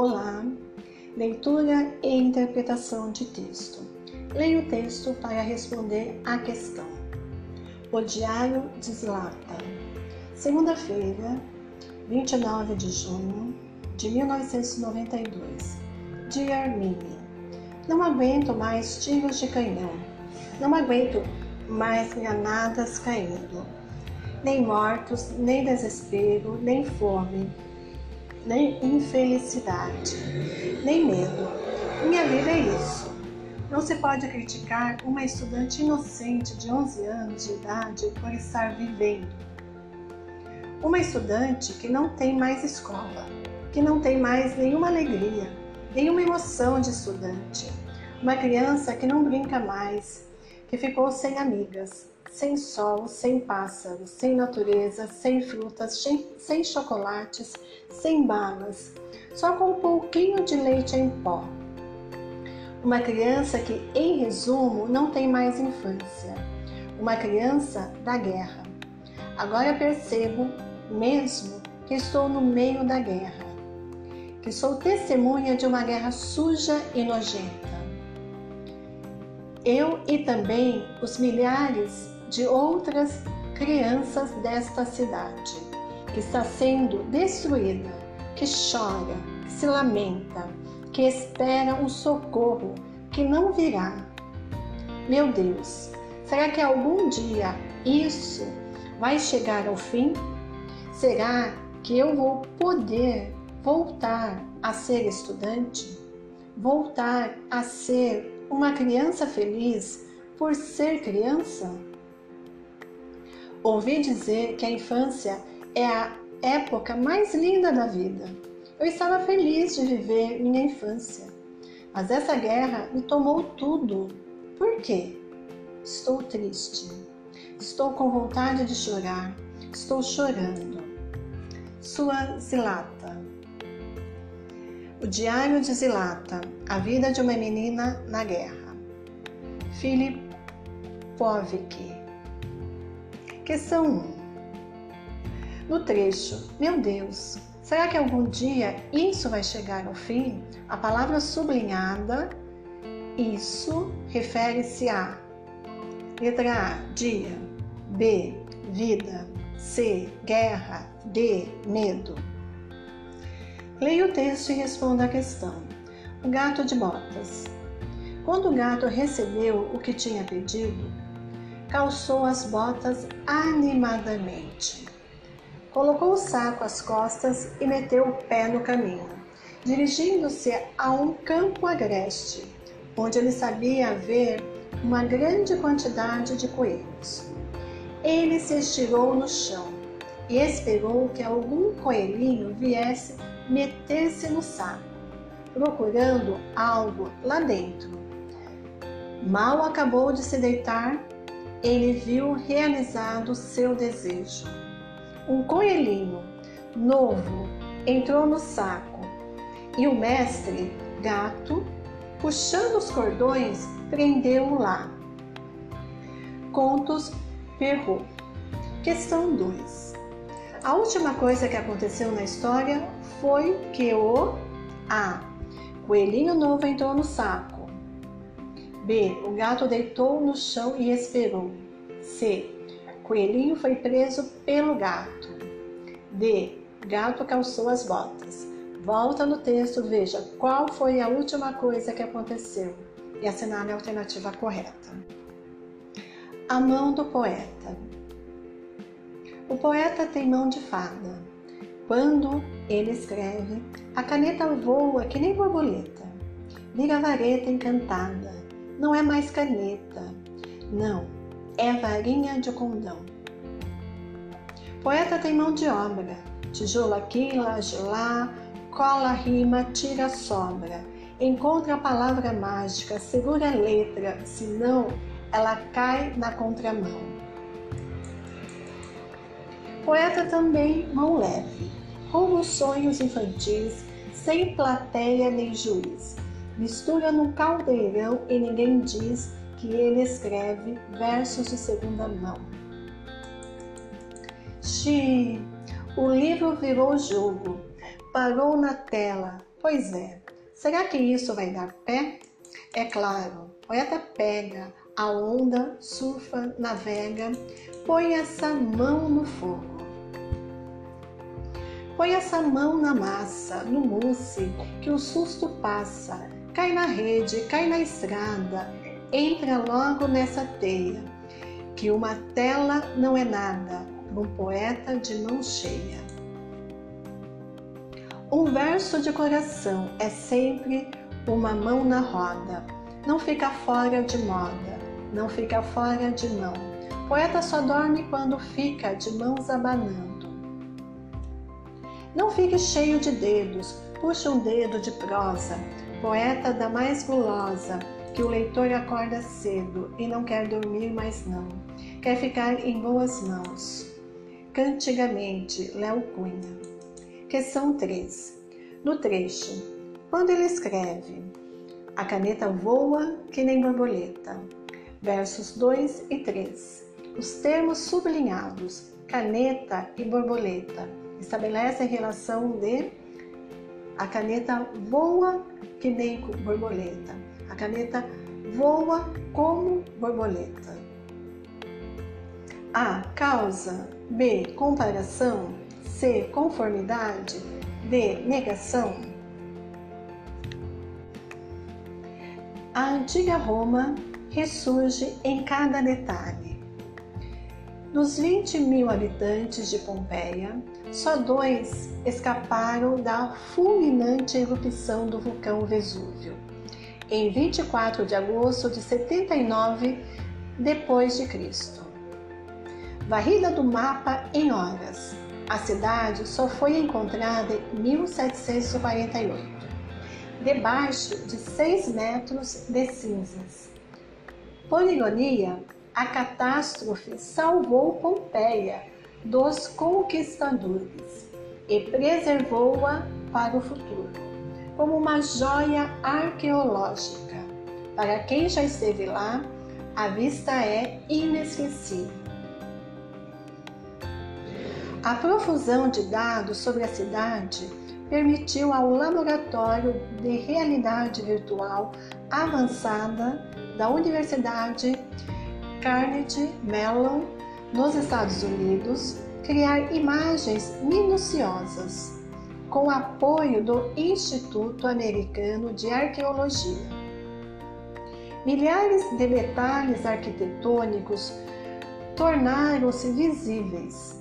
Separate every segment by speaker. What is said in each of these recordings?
Speaker 1: Olá, leitura e interpretação de texto. Leio o texto para responder à questão. O Diário de Zlata, segunda-feira, 29 de junho de 1992. Dear Mimi, não aguento mais tiros de canhão, não aguento mais granadas caindo, nem mortos, nem desespero, nem fome, nem infelicidade, nem medo. Minha vida é isso. Não se pode criticar uma estudante inocente de 11 anos de idade por estar vivendo. Uma estudante que não tem mais escola, que não tem mais nenhuma alegria, nenhuma emoção de estudante. Uma criança que não brinca mais, que ficou sem amigas, sem sol, sem pássaros, sem natureza, sem frutas, sem, chocolates, sem balas, só com um pouquinho de leite em pó. Uma criança que, em resumo, não tem mais infância. Uma criança da guerra. Agora percebo, mesmo, que estou no meio da guerra, que sou testemunha de uma guerra suja e nojenta. Eu e também os milhares de outras crianças desta cidade, que está sendo destruída, que chora, que se lamenta, que espera um socorro que não virá. Meu Deus, será que algum dia isso vai chegar ao fim? Será que eu vou poder voltar a ser estudante? Voltar a ser uma criança feliz por ser criança? Ouvi dizer que a infância é a época mais linda da vida. Eu estava feliz de viver minha infância, mas essa guerra me tomou tudo. Por quê? Estou triste. Estou com vontade de chorar. Estou chorando. Sua Zilata. O Diário de Zilata, a vida de uma menina na guerra. Philip Povic. Questão 1. No trecho, meu Deus, será que algum dia isso vai chegar ao fim? A palavra sublinhada, isso, refere-se a letra A, dia, B, vida, C, guerra, D, medo. Leia o texto e responda a questão. O gato de botas. Quando o gato recebeu o que tinha pedido, calçou as botas animadamente. Colocou o saco às costas e meteu o pé no caminho, dirigindo-se a um campo agreste, onde ele sabia haver uma grande quantidade de coelhos. Ele se estirou no chão e esperou que algum coelhinho viesse meter-se no saco, procurando algo lá dentro. Mal acabou de se deitar ele viu realizado seu desejo. Um coelhinho novo entrou no saco e o mestre, gato, puxando os cordões, prendeu-o lá. Contos Perro. Questão 2. A última coisa que aconteceu na história foi que o A. Coelhinho novo entrou no saco. B. O gato deitou no chão e esperou. C. Coelhinho foi preso pelo gato. D. Gato calçou as botas. Volta no texto, veja qual foi a última coisa que aconteceu e assinale a alternativa correta. A mão do poeta. O poeta tem mão de fada. Quando ele escreve, a caneta voa que nem borboleta, vira vareta encantada não é mais caneta, não, é varinha de condão. Poeta tem mão de obra, tijolo aqui, laje lá, cola rima, tira sobra. Encontra a palavra mágica, segura a letra, senão ela cai na contramão. Poeta também mão leve, rouba os sonhos infantis, sem plateia nem juiz mistura num caldeirão e ninguém diz que ele escreve versos de segunda mão. Xi, o livro virou jogo, parou na tela, Pois é, será que isso vai dar pé? É claro, poeta pega a onda, surfa, navega, põe essa mão no fogo. Põe essa mão na massa, no mousse, que o susto passa, cai na rede, cai na estrada, entra logo nessa teia, que uma tela não é nada para um poeta de mão cheia. Um verso de coração é sempre uma mão na roda, não fica fora de moda, não fica fora de mão. Poeta só dorme quando fica de mãos abanando. Não fique cheio de dedos, puxa um dedo de prosa, poeta da mais gulosa, que o leitor acorda cedo e não quer dormir mais não, quer ficar em boas mãos. Cantigamente, Léo Cunha. Questão 3. No trecho, quando ele escreve, a caneta voa que nem borboleta. Versos 2 e 3. Os termos sublinhados, caneta e borboleta, estabelecem relação de a caneta voa que nem borboleta. A caneta voa como borboleta. A. Causa. B. Comparação. C. Conformidade. D. Negação. A antiga Roma ressurge em cada detalhe. Dos 20 mil habitantes de Pompeia, só dois escaparam da fulminante erupção do vulcão Vesúvio, em 24 de agosto de 79 depois de Cristo. Varrida do mapa em horas, a cidade só foi encontrada em 1748, debaixo de 6 metros de cinzas. Por ironia, a catástrofe salvou Pompeia dos conquistadores e preservou-a para o futuro, como uma joia arqueológica. Para quem já esteve lá, a vista é inesquecível. A profusão de dados sobre a cidade permitiu ao Laboratório de Realidade Virtual Avançada da Universidade Carnegie Mellon, nos Estados Unidos, criar imagens minuciosas, com apoio do Instituto Americano de Arqueologia. Milhares de detalhes arquitetônicos tornaram-se visíveis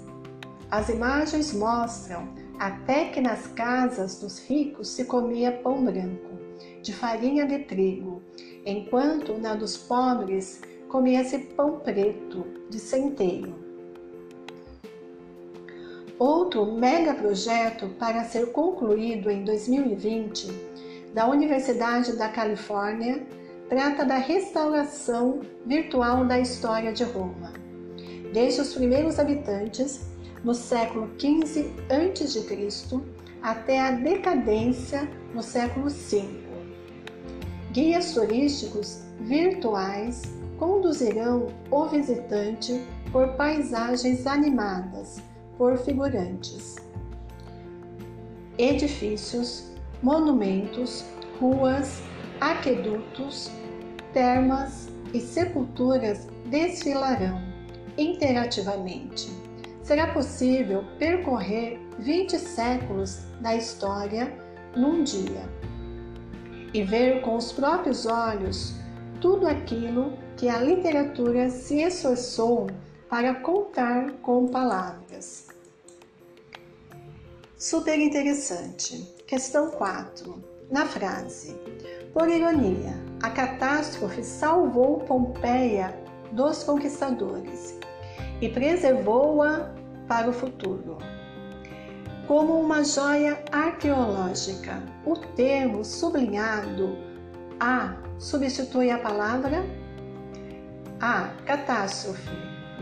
Speaker 1: as imagens mostram até que nas casas dos ricos se comia pão branco, de farinha de trigo, enquanto na dos pobres comia-se pão preto, de centeio. Outro mega projeto para ser concluído em 2020 da Universidade da Califórnia trata da restauração virtual da história de Roma. Desde os primeiros habitantes no século XV a.C. até a decadência no século V. Guias turísticos virtuais conduzirão o visitante por paisagens animadas por figurantes, edifícios, monumentos, ruas, aquedutos, termas e sepulturas desfilarão interativamente. Será possível percorrer 20 séculos da história num dia e ver com os próprios olhos tudo aquilo que a literatura se esforçou para contar com palavras. Super interessante. Questão 4. Na frase: Por ironia, a catástrofe salvou Pompeia dos conquistadores e preservou-a para o futuro. Como uma joia arqueológica, o termo sublinhado A substitui a palavra A. Catástrofe.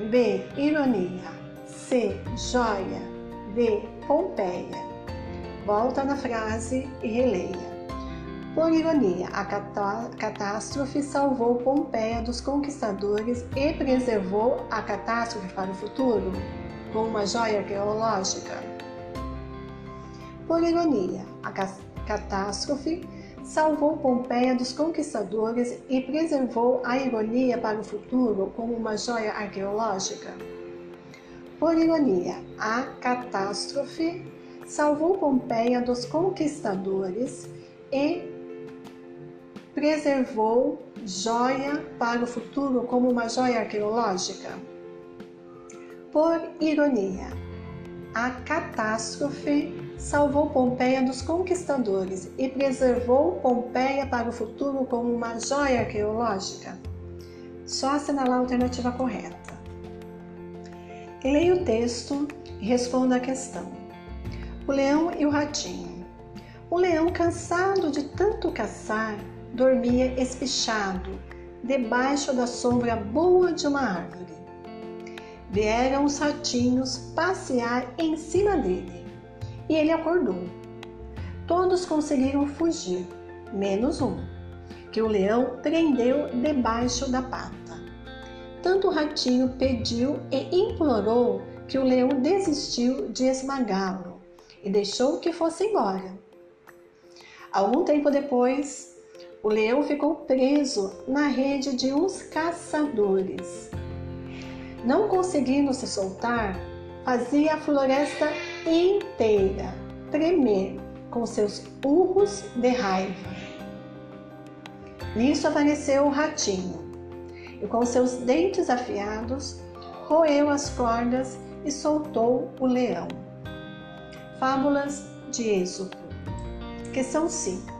Speaker 1: B. Ironia. C. Joia. D. Pompeia. Volta na frase e releia. Por ironia, a catástrofe salvou Pompeia dos conquistadores e preservou a catástrofe para o futuro? com uma joia arqueológica? Por ironia, a catástrofe, salvou Pompeia dos conquistadores e preservou a ironia para o futuro como uma joia arqueológica? Por ironia, a catástrofe salvou Pompeia dos conquistadores e preservou joia para o futuro como uma joia arqueológica? Por ironia, a catástrofe salvou Pompeia dos conquistadores e preservou Pompeia para o futuro como uma joia arqueológica? Só assinalar a alternativa correta. Leia o texto e responda a questão. O leão e o ratinho. O leão, cansado de tanto caçar, dormia espichado, debaixo da sombra boa de uma árvore. Vieram os ratinhos passear em cima dele e ele acordou. Todos conseguiram fugir, menos um, que o leão prendeu debaixo da pata. Tanto o ratinho pediu e implorou que o leão desistiu de esmagá-lo e deixou que fosse embora. Algum tempo depois, o leão ficou preso na rede de uns caçadores. Não conseguindo se soltar, fazia a floresta inteira tremer com seus urros de raiva. Nisso apareceu o ratinho e, com seus dentes afiados, roeu as cordas e soltou o leão. Fábulas de Êxodo, questão 5.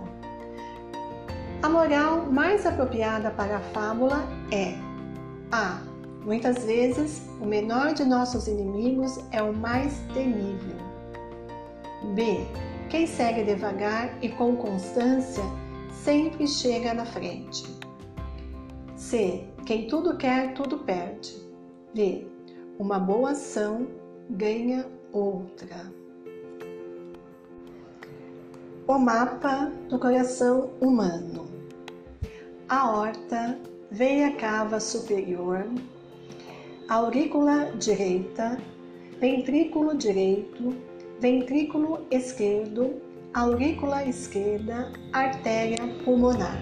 Speaker 1: A moral mais apropriada para a fábula é A. Muitas vezes, o menor de nossos inimigos é o mais temível. B. Quem segue devagar e com constância sempre chega na frente. C. Quem tudo quer, tudo perde. D. Uma boa ação ganha outra. O mapa do coração humano. A horta, veia cava superior, aurícula direita, ventrículo direito, ventrículo esquerdo, aurícula esquerda, artéria pulmonar.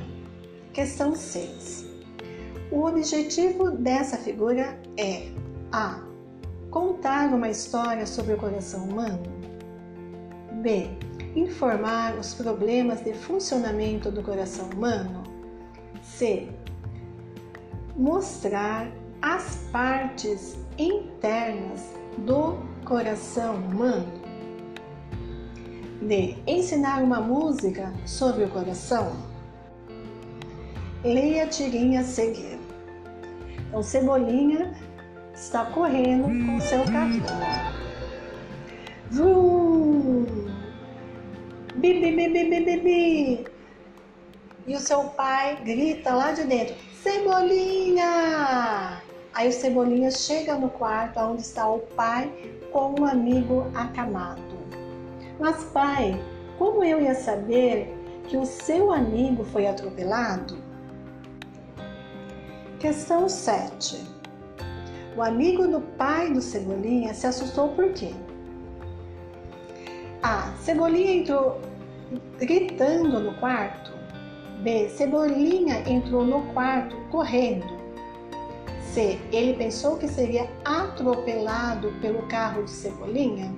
Speaker 1: Questão 6. O objetivo dessa figura é a. Contar uma história sobre o coração humano. B. Informar os problemas de funcionamento do coração humano. C. Mostrar as partes internas do coração humano. D. Ensinar uma música sobre o coração. Leia a tirinha a seguir. Então, Cebolinha está correndo com seu carrinho. Vrum! Bi, bi, bi, bi, bi, bi, bi. E o seu pai grita lá de dentro: Cebolinha! Aí o Cebolinha chega no quarto onde está o pai com um amigo acamado. Mas pai, como eu ia saber que o seu amigo foi atropelado? Questão 7. O amigo do pai do Cebolinha se assustou por quê? A. Cebolinha entrou gritando no quarto. B. Cebolinha entrou no quarto correndo. C. Ele pensou que seria atropelado pelo carro de Cebolinha?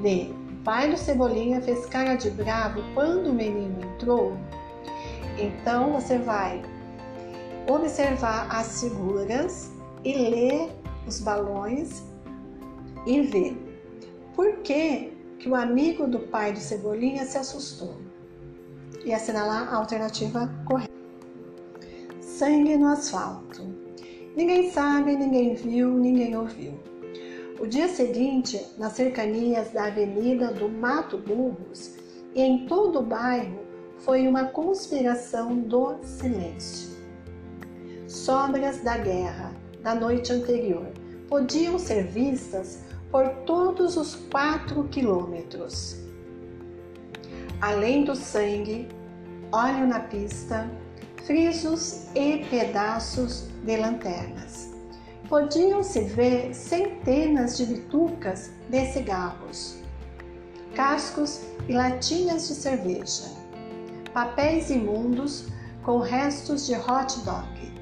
Speaker 1: D. O pai do Cebolinha fez cara de bravo quando o menino entrou? Então você vai observar as figuras e ler os balões e ver por que, que o amigo do pai do Cebolinha se assustou e assinalar a alternativa correta. Sangue no asfalto. Ninguém sabe, ninguém viu, ninguém ouviu. O dia seguinte, nas cercanias da Avenida do Mato Burros e em todo o bairro, foi uma conspiração do silêncio. Sobras da guerra da noite anterior podiam ser vistas por todos os quatro quilômetros. Além do sangue, óleo na pista, frisos e pedaços de lanternas. Podiam-se ver centenas de bitucas de cigarros. cascos e latinhas de cerveja, papéis imundos com restos de hot dog.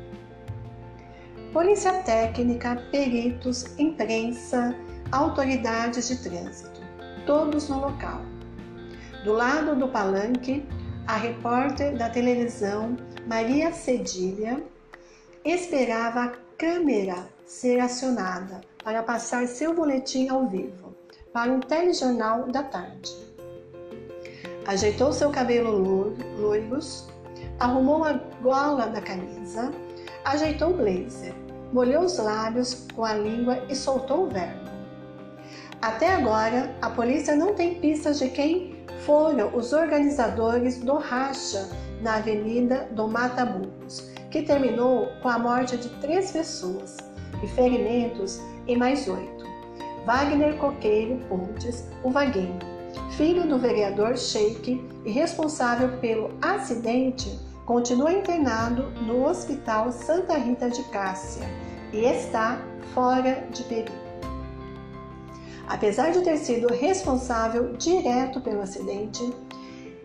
Speaker 1: Polícia técnica, peritos, imprensa, autoridades de trânsito, todos no local. Do lado do palanque, a repórter da televisão Maria Cedilha esperava a câmera ser acionada para passar seu boletim ao vivo para um telejornal da tarde. Ajeitou seu cabelo loiros, arrumou a gola da camisa, ajeitou o blazer, molhou os lábios com a língua e soltou o verbo. Até agora, a polícia não tem pistas de quem foram os organizadores do racha na Avenida do Mata Burros, que terminou com a morte de três pessoas e ferimentos em mais oito. Wagner Coqueiro Pontes, o Vaguinho, filho do vereador Sheik e responsável pelo acidente, continua internado no Hospital Santa Rita de Cássia e está fora de perigo. Apesar de ter sido responsável direto pelo acidente,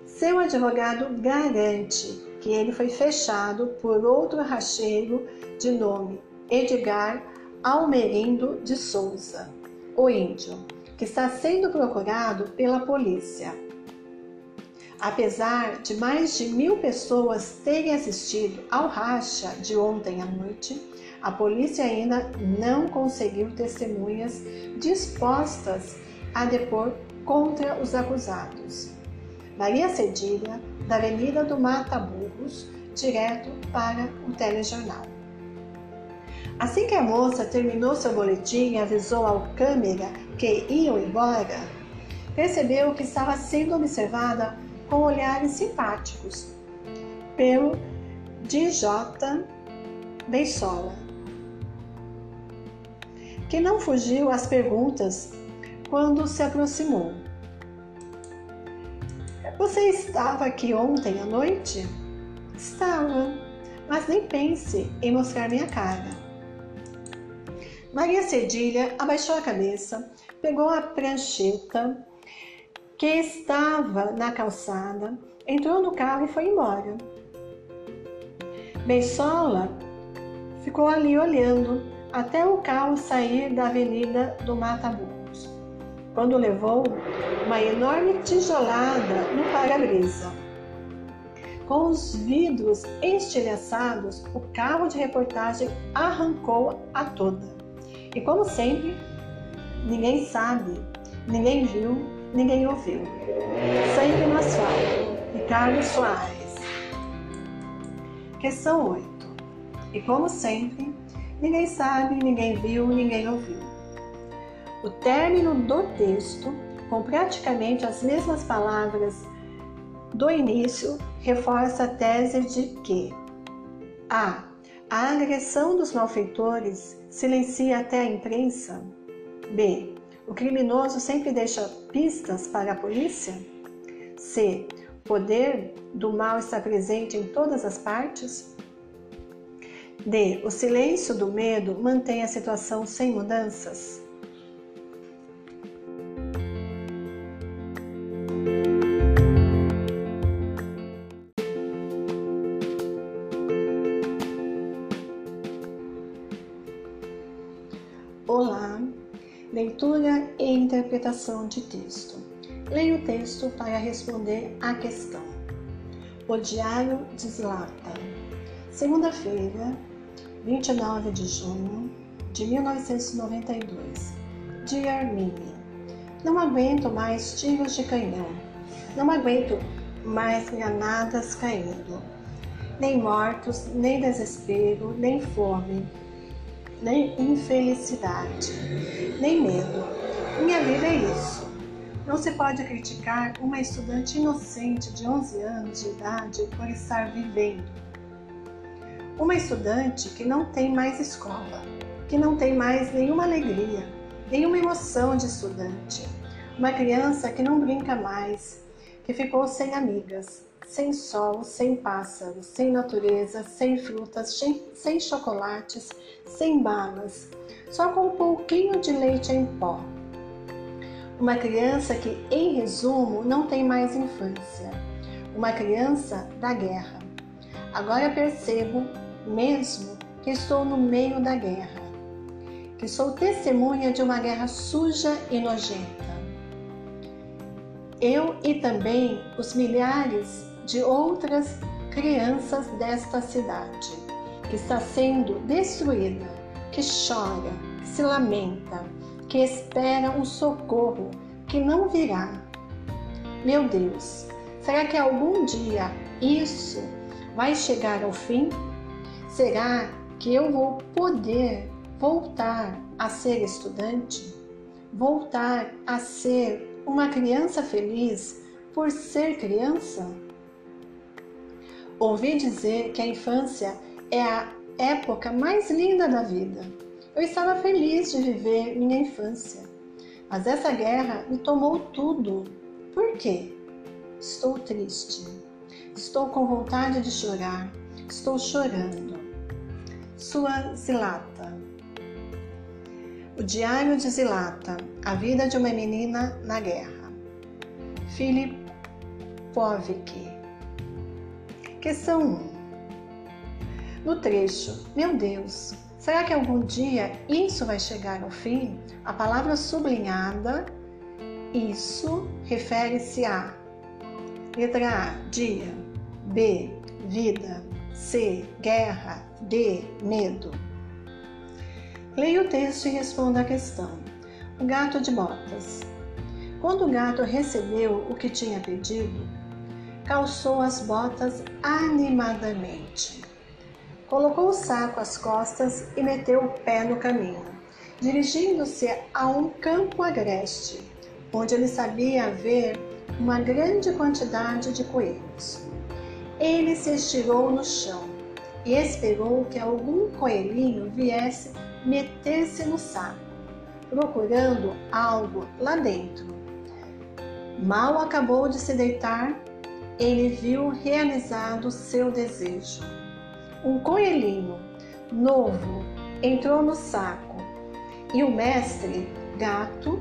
Speaker 1: seu advogado garante ele foi fechado por outro racheiro de nome Edgar Almerindo de Souza, o índio, que está sendo procurado pela polícia. Apesar de mais de mil pessoas terem assistido ao racha de ontem à noite, a polícia ainda não conseguiu testemunhas dispostas a depor contra os acusados. Maria Cedilha, da Avenida do Mata Burros, direto para o telejornal. Assim que a moça terminou seu boletim e avisou ao câmera que iam embora, percebeu que estava sendo observada com olhares simpáticos pelo DJ Beisola que não fugiu às perguntas quando se aproximou. Você estava aqui ontem à noite? Estava, mas nem pense em mostrar minha cara. Maria Cedilha abaixou a cabeça, pegou a prancheta que estava na calçada, entrou no carro e foi embora. Beisola ficou ali olhando até o carro sair da avenida do Mata Burros, quando levou uma enorme tijolada no para-brisa. Com os vidros estilhaçados, o carro de reportagem arrancou a toda. E como sempre, ninguém sabe, ninguém viu, ninguém ouviu. Sempre no asfalto. Ricardo Soares. Questão 8. E como sempre, Ninguém sabe, ninguém viu, ninguém ouviu. O término do texto, com praticamente as mesmas palavras do início, reforça a tese de que a. A agressão dos malfeitores silencia até a imprensa. B. O criminoso sempre deixa pistas para a polícia. C. O poder do mal está presente em todas as partes. D. O silêncio do medo mantém a situação sem mudanças? Olá, leitura e interpretação de texto. Leio o texto para responder à questão. O Diário de Zlatan. Segunda-feira, 29 de junho de 1992. Dear Mimi, não aguento mais tiros de canhão. Não aguento mais granadas caindo. Nem mortos, nem desespero, nem fome, nem infelicidade, nem medo. Minha vida é isso. Não se pode criticar uma estudante inocente de 11 anos de idade por estar vivendo uma estudante que não tem mais escola, que não tem mais nenhuma alegria, nenhuma emoção de estudante. Uma criança que não brinca mais, que ficou sem amigas, sem sol, sem pássaros, sem natureza, sem frutas, sem chocolates, sem balas, só com um pouquinho de leite em pó. Uma criança que, em resumo, não tem mais infância. Uma criança da guerra. Agora percebo mesmo que estou no meio da guerra, que sou testemunha de uma guerra suja e nojenta. Eu e também os milhares de outras crianças desta cidade, que está sendo destruída, que chora, que se lamenta, que espera um socorro que não virá. Meu Deus, será que algum dia isso vai chegar ao fim? Será que eu vou poder voltar a ser estudante? Voltar a ser uma criança feliz por ser criança? Ouvi dizer que a infância é a época mais linda da vida. Eu estava feliz de viver minha infância, mas essa guerra me tomou tudo. Por quê? Estou triste. Estou com vontade de chorar. Estou chorando. Sua Zilata. O Diário de Zilata, a vida de uma menina na guerra. Philip Povic. Questão 1. No trecho, meu Deus, será que algum dia isso vai chegar ao fim? A palavra sublinhada, isso, refere-se a letra A, dia, B, vida, C, guerra, D, medo. Leia o texto e responda a questão. O gato de botas. Quando o gato recebeu o que tinha pedido, calçou as botas animadamente. Colocou o saco às costas e meteu o pé no caminho, dirigindo-se a um campo agreste, onde ele sabia haver uma grande quantidade de coelhos. Ele se estirou no chão e esperou que algum coelhinho viesse meter-se no saco, procurando algo lá dentro. Mal acabou de se deitar, ele viu realizado seu desejo um coelhinho novo entrou no saco e o mestre, gato,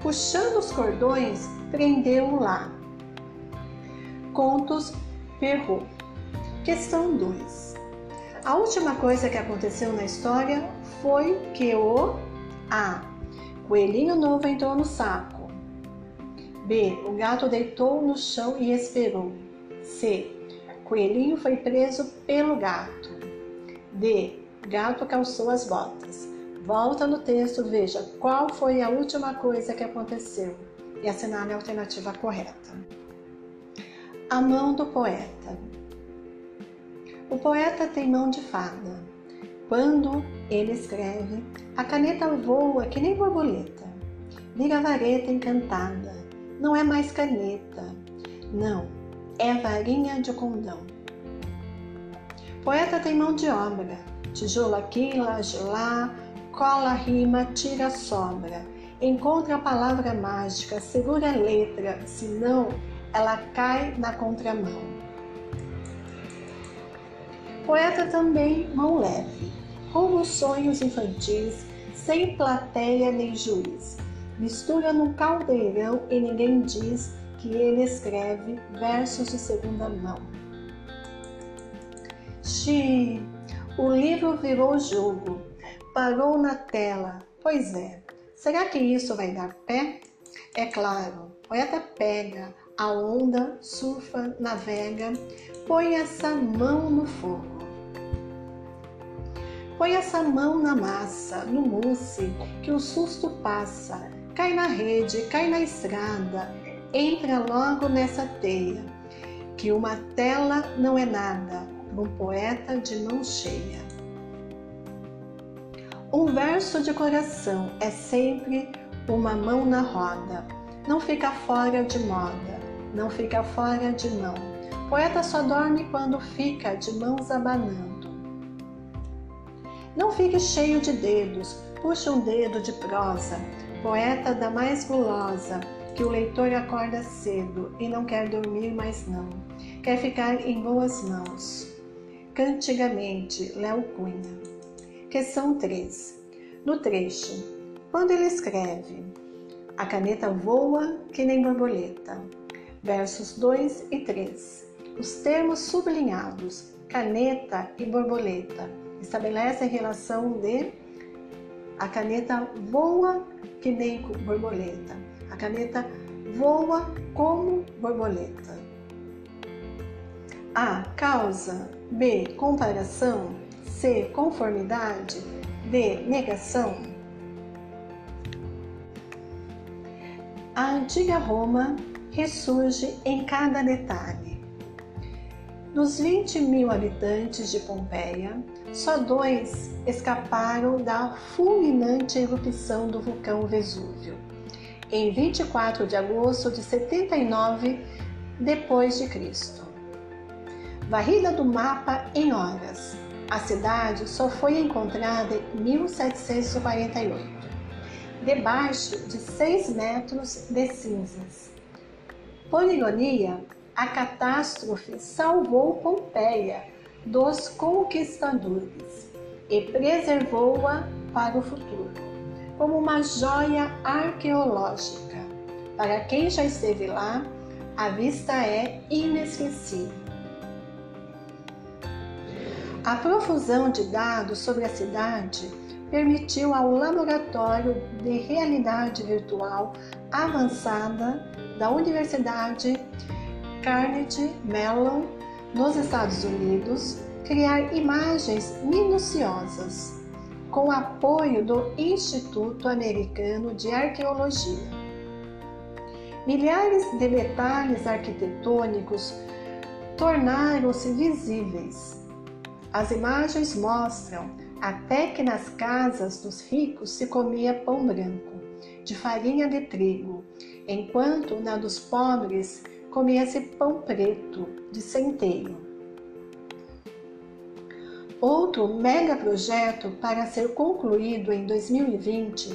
Speaker 1: puxando os cordões, prendeu-o lá. Contos Perro. Questão 2. A última coisa que aconteceu na história foi que o A. Coelhinho novo entrou no saco. B. O gato deitou no chão e esperou. C. Coelhinho foi preso pelo gato. D. Gato calçou as botas. Volta no texto, veja qual foi a última coisa que aconteceu e assinale a alternativa correta. A mão do poeta. O poeta tem mão de fada. Quando ele escreve, a caneta voa que nem borboleta. Vira vareta encantada. Não é mais caneta. Não, é varinha de condão. Poeta tem mão de obra, tijolo aqui, laje lá, cola rima, tira sobra. Encontra a palavra mágica, segura a letra, senão ela cai na contramão. Poeta também mão leve, os sonhos infantis, sem plateia nem juiz. Mistura num caldeirão e ninguém diz que ele escreve versos de segunda mão. Xi, o livro virou jogo, parou na tela. Pois é, será que isso vai dar pé? É claro, o poeta pega a onda, surfa, navega, põe essa mão no fogo. Põe essa mão na massa, no mousse, que o susto passa, cai na rede, cai na estrada, entra logo nessa teia, que uma tela não é nada um poeta de mão cheia. Um verso de coração é sempre uma mão na roda, não fica fora de moda, não fica fora de mão. Poeta só dorme quando fica de mãos abanando. Não fique cheio de dedos, puxa um dedo de prosa, poeta da mais gulosa, que o leitor acorda cedo e não quer dormir mais não, quer ficar em boas mãos. Cantigamente, Léo Cunha. Questão 3. No trecho, quando ele escreve A caneta voa que nem borboleta. Versos 2 e 3. Os termos sublinhados, caneta e borboleta, estabelecem a relação de a caneta voa que nem borboleta. A caneta voa como borboleta. A. Causa. B. Comparação. C. Conformidade. D. Negação. A antiga Roma ressurge em cada detalhe. Dos 20 mil habitantes de Pompeia, só dois escaparam da fulminante erupção do vulcão Vesúvio, em 24 de agosto de 79 depois de Cristo. Varrida do mapa em horas, a cidade só foi encontrada em 1748, debaixo de 6 metros de cinzas. Por ironia, a catástrofe salvou Pompeia dos conquistadores e preservou-a para o futuro, como uma joia arqueológica. Para quem já esteve lá, a vista é inesquecível. A profusão de dados sobre a cidade permitiu ao Laboratório de Realidade Virtual Avançada da Universidade Carnegie Mellon nos Estados Unidos, criar imagens minuciosas, com apoio do Instituto Americano de Arqueologia. Milhares de detalhes arquitetônicos tornaram-se visíveis. As imagens mostram até que nas casas dos ricos se comia pão branco, de farinha de trigo, enquanto na dos pobres comia-se pão preto de centeio. Outro mega projeto para ser concluído em 2020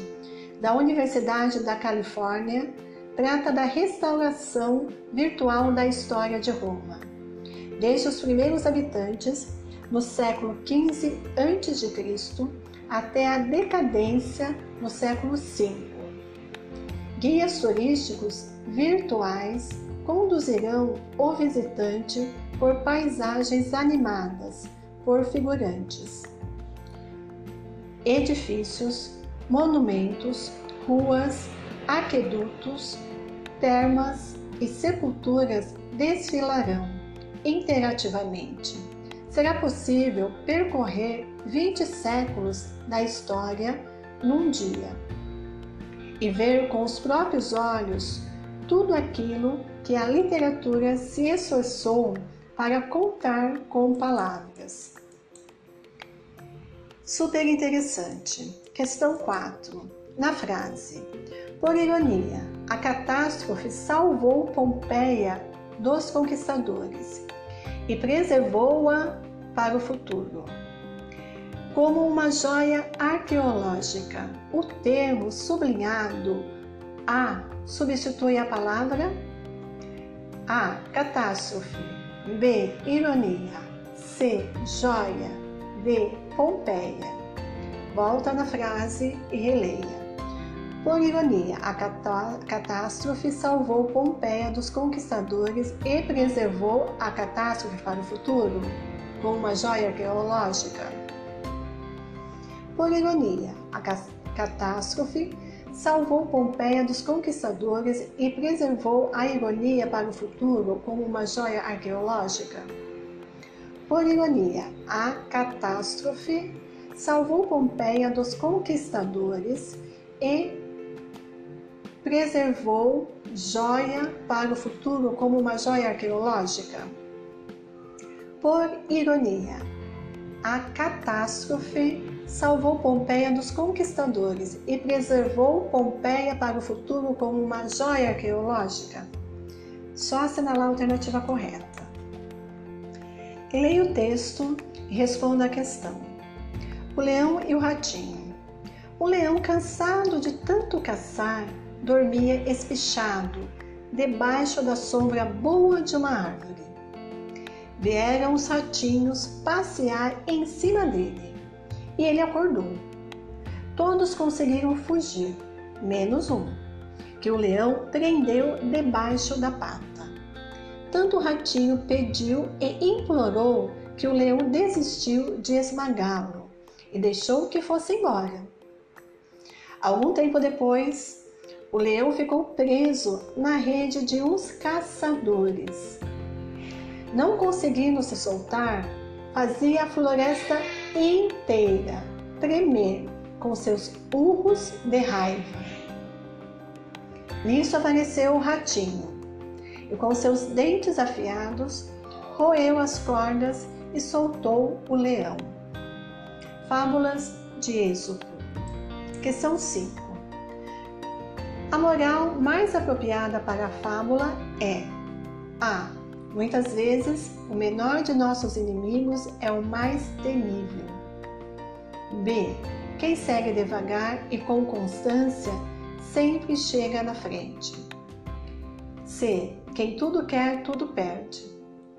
Speaker 1: da Universidade da Califórnia trata da restauração virtual da história de Roma, desde os primeiros habitantes no século XV a.C. até a decadência no século V. Guias turísticos virtuais conduzirão o visitante por paisagens animadas por figurantes, edifícios, monumentos, ruas, aquedutos, termas e sepulturas desfilarão interativamente. Será possível percorrer 20 séculos da história num dia e ver com os próprios olhos tudo aquilo que a literatura se esforçou para contar com palavras. Super interessante. Questão 4. Na frase: Por ironia, a catástrofe salvou Pompeia dos conquistadores e preservou-a para o futuro. Como uma joia arqueológica, o termo sublinhado A substitui a palavra a. Catástrofe. B. Ironia. C. Joia. D. Pompeia. Volta na frase e releia. Por ironia, a catástrofe salvou Pompeia dos conquistadores e preservou a catástrofe para o futuro, com uma joia arqueológica. Por ironia, a catástrofe salvou Pompeia dos conquistadores e preservou a ironia para o futuro como uma joia arqueológica? Por ironia, a catástrofe salvou Pompeia dos conquistadores e preservou joia para o futuro como uma joia arqueológica? Por ironia, a catástrofe salvou Pompeia dos conquistadores e preservou Pompeia para o futuro como uma joia arqueológica? Só assinalar a alternativa correta. Leia o texto e responda a questão. O leão e o ratinho. O leão, cansado de tanto caçar, dormia espichado, debaixo da sombra boa de uma árvore. Vieram os ratinhos passear em cima dele e ele acordou. Todos conseguiram fugir, menos um. que o leão prendeu debaixo da pata. Tanto o ratinho pediu e implorou que o leão desistiu de esmagá-lo e deixou que fosse embora. Algum tempo depois, o leão ficou preso na rede de uns caçadores. Não conseguindo se soltar, fazia a floresta inteira tremer com seus urros de raiva. Nisso apareceu o ratinho e, com seus dentes afiados, roeu as cordas e soltou o leão. Fábulas de Êxodo, questão 5. A moral mais apropriada para a fábula é: A. Muitas vezes, o menor de nossos inimigos é o mais temível. B. Quem segue devagar e com constância sempre chega na frente. C. Quem tudo quer, tudo perde.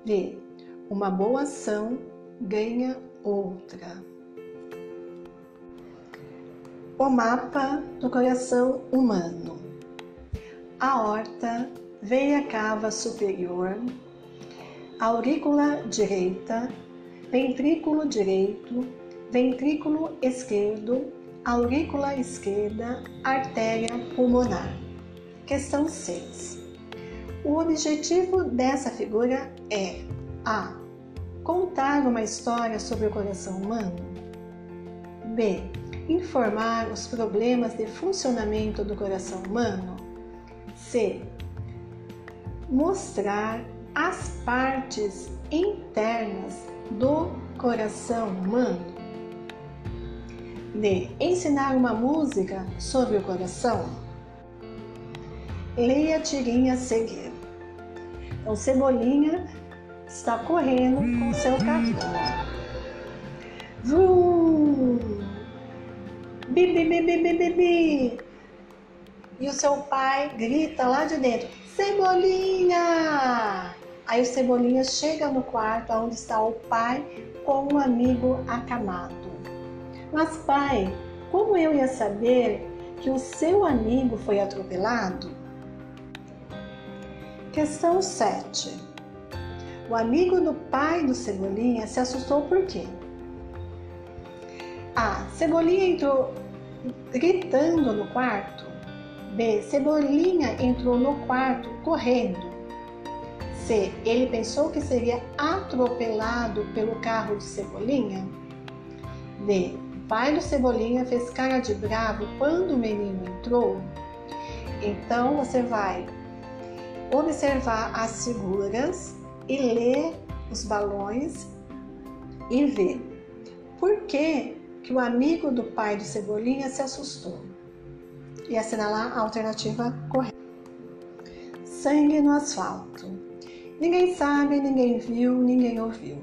Speaker 1: D. Uma boa ação ganha outra. O mapa do coração humano. A horta, veia cava superior, aurícula direita, ventrículo direito, ventrículo esquerdo, aurícula esquerda, artéria pulmonar. Questão 6. O objetivo dessa figura é a. Contar uma história sobre o coração humano. B. Informar os problemas de funcionamento do coração humano. C. Mostrar as partes internas do coração humano. D. Ensinar uma música sobre o coração. Leia a tirinha a seguir. Então, Cebolinha está correndo com seu carrinho. Vrum! Bi, bi, bi, bi, bi, bi, bi. E o seu pai grita lá de dentro: Cebolinha! Aí o Cebolinha chega no quarto onde está o pai com um amigo acamado. Mas pai, como eu ia saber que o seu amigo foi atropelado? Questão 7. O amigo do pai do Cebolinha se assustou por quê? A. Cebolinha entrou gritando no quarto. B. Cebolinha entrou no quarto correndo. C. Ele pensou que seria atropelado pelo carro de Cebolinha. D. O pai do Cebolinha fez cara de bravo quando o menino entrou. Então você vai observar as figuras e ler os balões e ver por que, que o amigo do pai do Cebolinha se assustou e assinalar a alternativa correta. Sangue no asfalto. Ninguém sabe, ninguém viu, ninguém ouviu.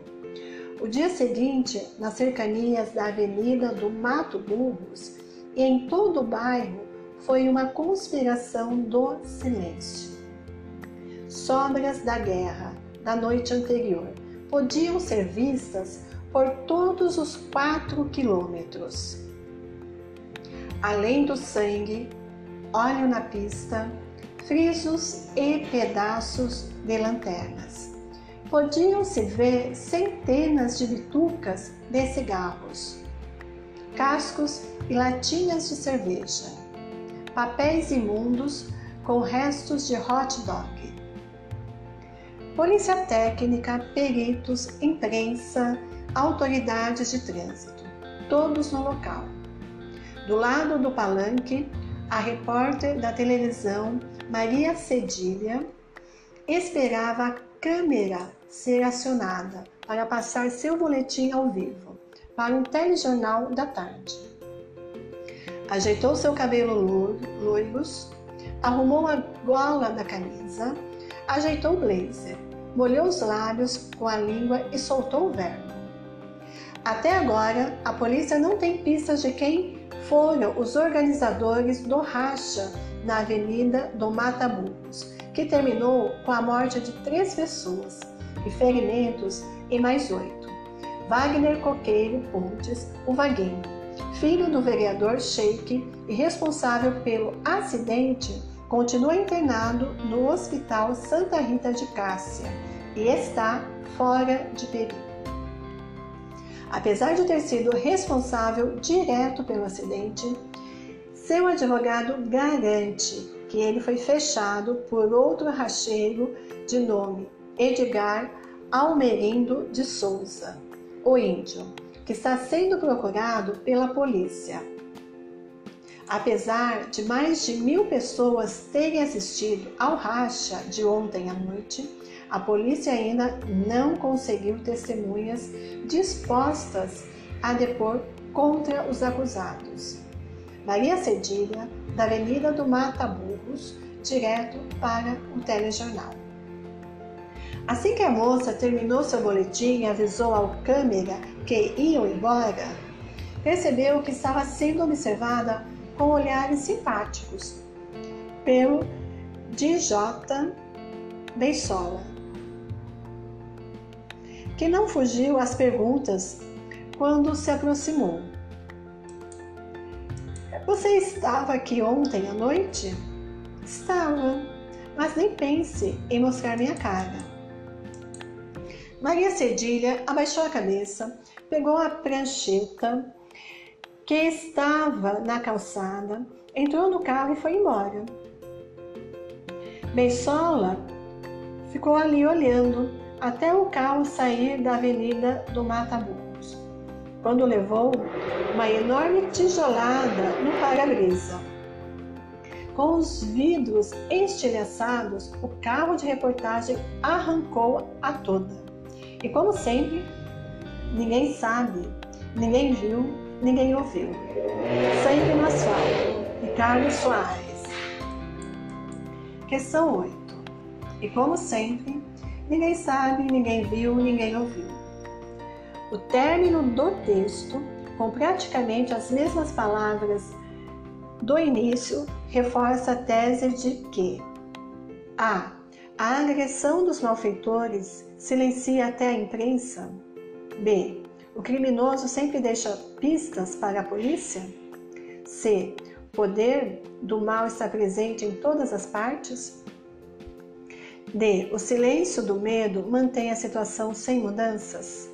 Speaker 1: O dia seguinte, nas cercanias da Avenida do Mato Burros e em todo o bairro, foi uma conspiração do silêncio. Sobras da guerra, da noite anterior podiam ser vistas por todos os quatro quilômetros. Além do sangue, óleo na pista, frisos e pedaços de lanternas. Podiam-se ver centenas de bitucas de cigarros, cascos e latinhas de cerveja, papéis imundos com restos de hot dog, polícia técnica, peritos, imprensa, autoridades de trânsito, todos no local. Do lado do palanque, a repórter da televisão Maria Cedilha esperava a câmera ser acionada para passar seu boletim ao vivo para um telejornal da tarde. Ajeitou seu cabelo loiros, arrumou a gola da camisa, ajeitou o blazer, molhou os lábios com a língua e soltou o verbo. Até agora, a polícia não tem pistas de quem foram os organizadores do racha na Avenida do Mata Burros, que terminou com a morte de três pessoas e ferimentos em mais oito. Wagner Coqueiro Pontes, o Vaguinho, filho do vereador Sheik e responsável pelo acidente continua internado no Hospital Santa Rita de Cássia e está fora de perigo. Apesar de ter sido responsável direto pelo acidente, seu advogado garante que ele foi fechado por outro racheiro de nome Edgar Almerindo de Souza, o índio, que está sendo procurado pela polícia. Apesar de mais de mil pessoas terem assistido ao racha de ontem à noite, a polícia ainda não conseguiu testemunhas dispostas a depor contra os acusados. Maria Cedilha, da Avenida do Mata Burros, direto para o telejornal. Assim que a moça terminou seu boletim e avisou ao câmera que iam embora, percebeu que estava sendo observada com olhares simpáticos pelo DJ Beisola, que não fugiu às perguntas quando se aproximou. Você estava aqui ontem à noite? Estava, mas nem pense em mostrar minha cara. Maria Cedilha abaixou a cabeça, pegou a prancheta que estava na calçada, entrou no carro e foi embora. Beisola ficou ali olhando até o carro sair da avenida do Mata Burros, quando levou uma enorme tijolada no para-brisa. Com os vidros estilhaçados, o carro de reportagem arrancou a toda. E como sempre, ninguém sabe, ninguém viu, ninguém ouviu. Sempre no asfalto. Ricardo Soares. Questão 8. E como sempre, ninguém sabe, ninguém viu, ninguém ouviu. O término do texto, com praticamente as mesmas palavras do início, reforça a tese de que a a agressão dos malfeitores silencia até a imprensa? B. O criminoso sempre deixa pistas para a polícia? C. O poder do mal está presente em todas as partes? D. O silêncio do medo mantém a situação sem mudanças?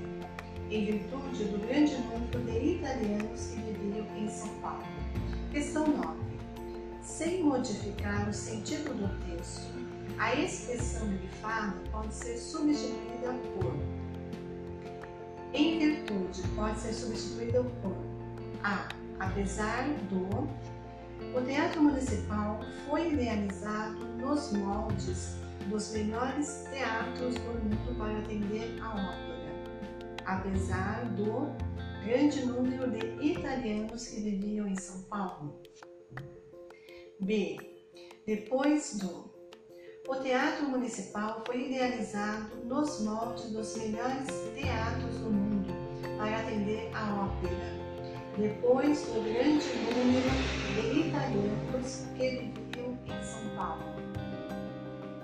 Speaker 2: em virtude do grande número de italianos que viviam em São Paulo. Questão 9. Sem modificar o sentido do texto, a expressão grifada pode ser substituída por em virtude pode ser substituída por a apesar do o Teatro Municipal foi idealizado nos moldes dos melhores teatros do mundo para atender a ópera, apesar do grande número de italianos que viviam em São Paulo. B. Depois do o Teatro Municipal foi idealizado nos moldes dos melhores teatros do mundo para atender a ópera, depois do grande número de italianos que viviam em São Paulo.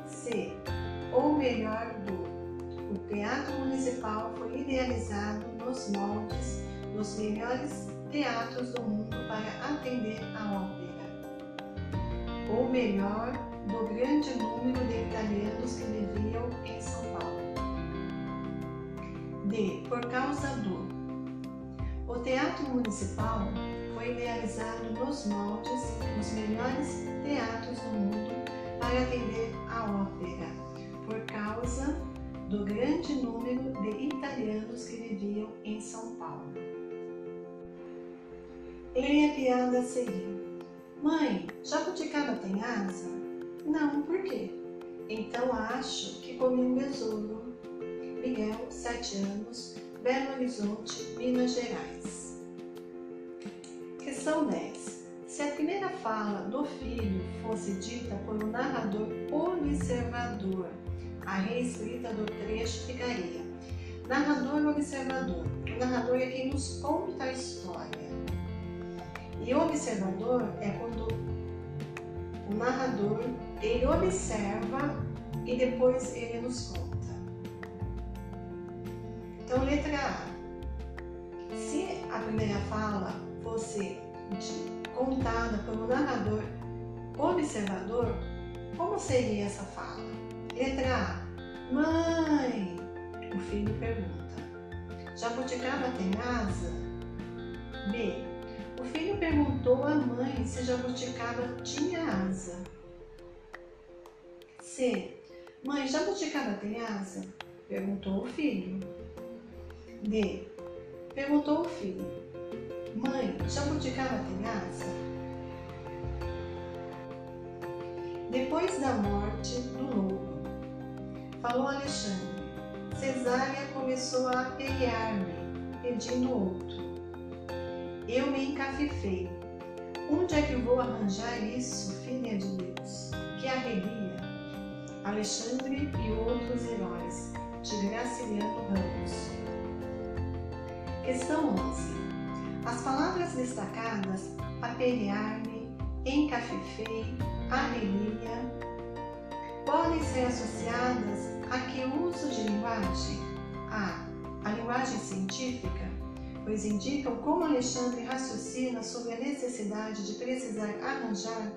Speaker 2: C. O Teatro Municipal foi idealizado nos moldes dos melhores teatros do mundo para atender a ópera. Ou melhor, do grande número de italianos que viviam em São Paulo. D. Por causa do. O Teatro Municipal foi idealizado nos moldes dos melhores teatros do mundo para atender a ópera, por causa do grande número de italianos que viviam em São Paulo. Leia a piada a seguir. Mãe, jabuticaba tem asa? Não, por quê? Então acho que comi um besouro. Miguel, 7 anos, Belo Horizonte, Minas Gerais. Questão 10. Se a primeira fala do filho fosse dita por um narrador observador, a reescrita do trecho ficaria narrador observador. O narrador é quem nos conta a história. E o observador é quando o narrador ele observa e depois ele nos conta. Então, letra A. Se a primeira fala fosse contada por um narrador observador, como seria essa fala? Letra A. Mãe, o filho pergunta. Jabuticaba tem asa? B. O filho perguntou à mãe se jabuticaba tinha asa. C. Mãe, jabuticaba tem asa? Perguntou o filho. D. Perguntou o filho. Mãe, jabuticaba tem asa? Depois da morte do lobo, falou Alexandre. Cesária começou a aperrear-me, pedindo outro. Eu me encafifei. Onde é que vou arranjar isso, filha de Deus? Que arrelia! Alexandre e outros heróis, de Graciliano Ramos. Questão 11. As palavras destacadas aperrear-me, encafifei, arrelia, podem ser associadas a que uso de linguagem? A. A linguagem científica, pois indicam como Alexandre raciocina sobre a necessidade de precisar arranjar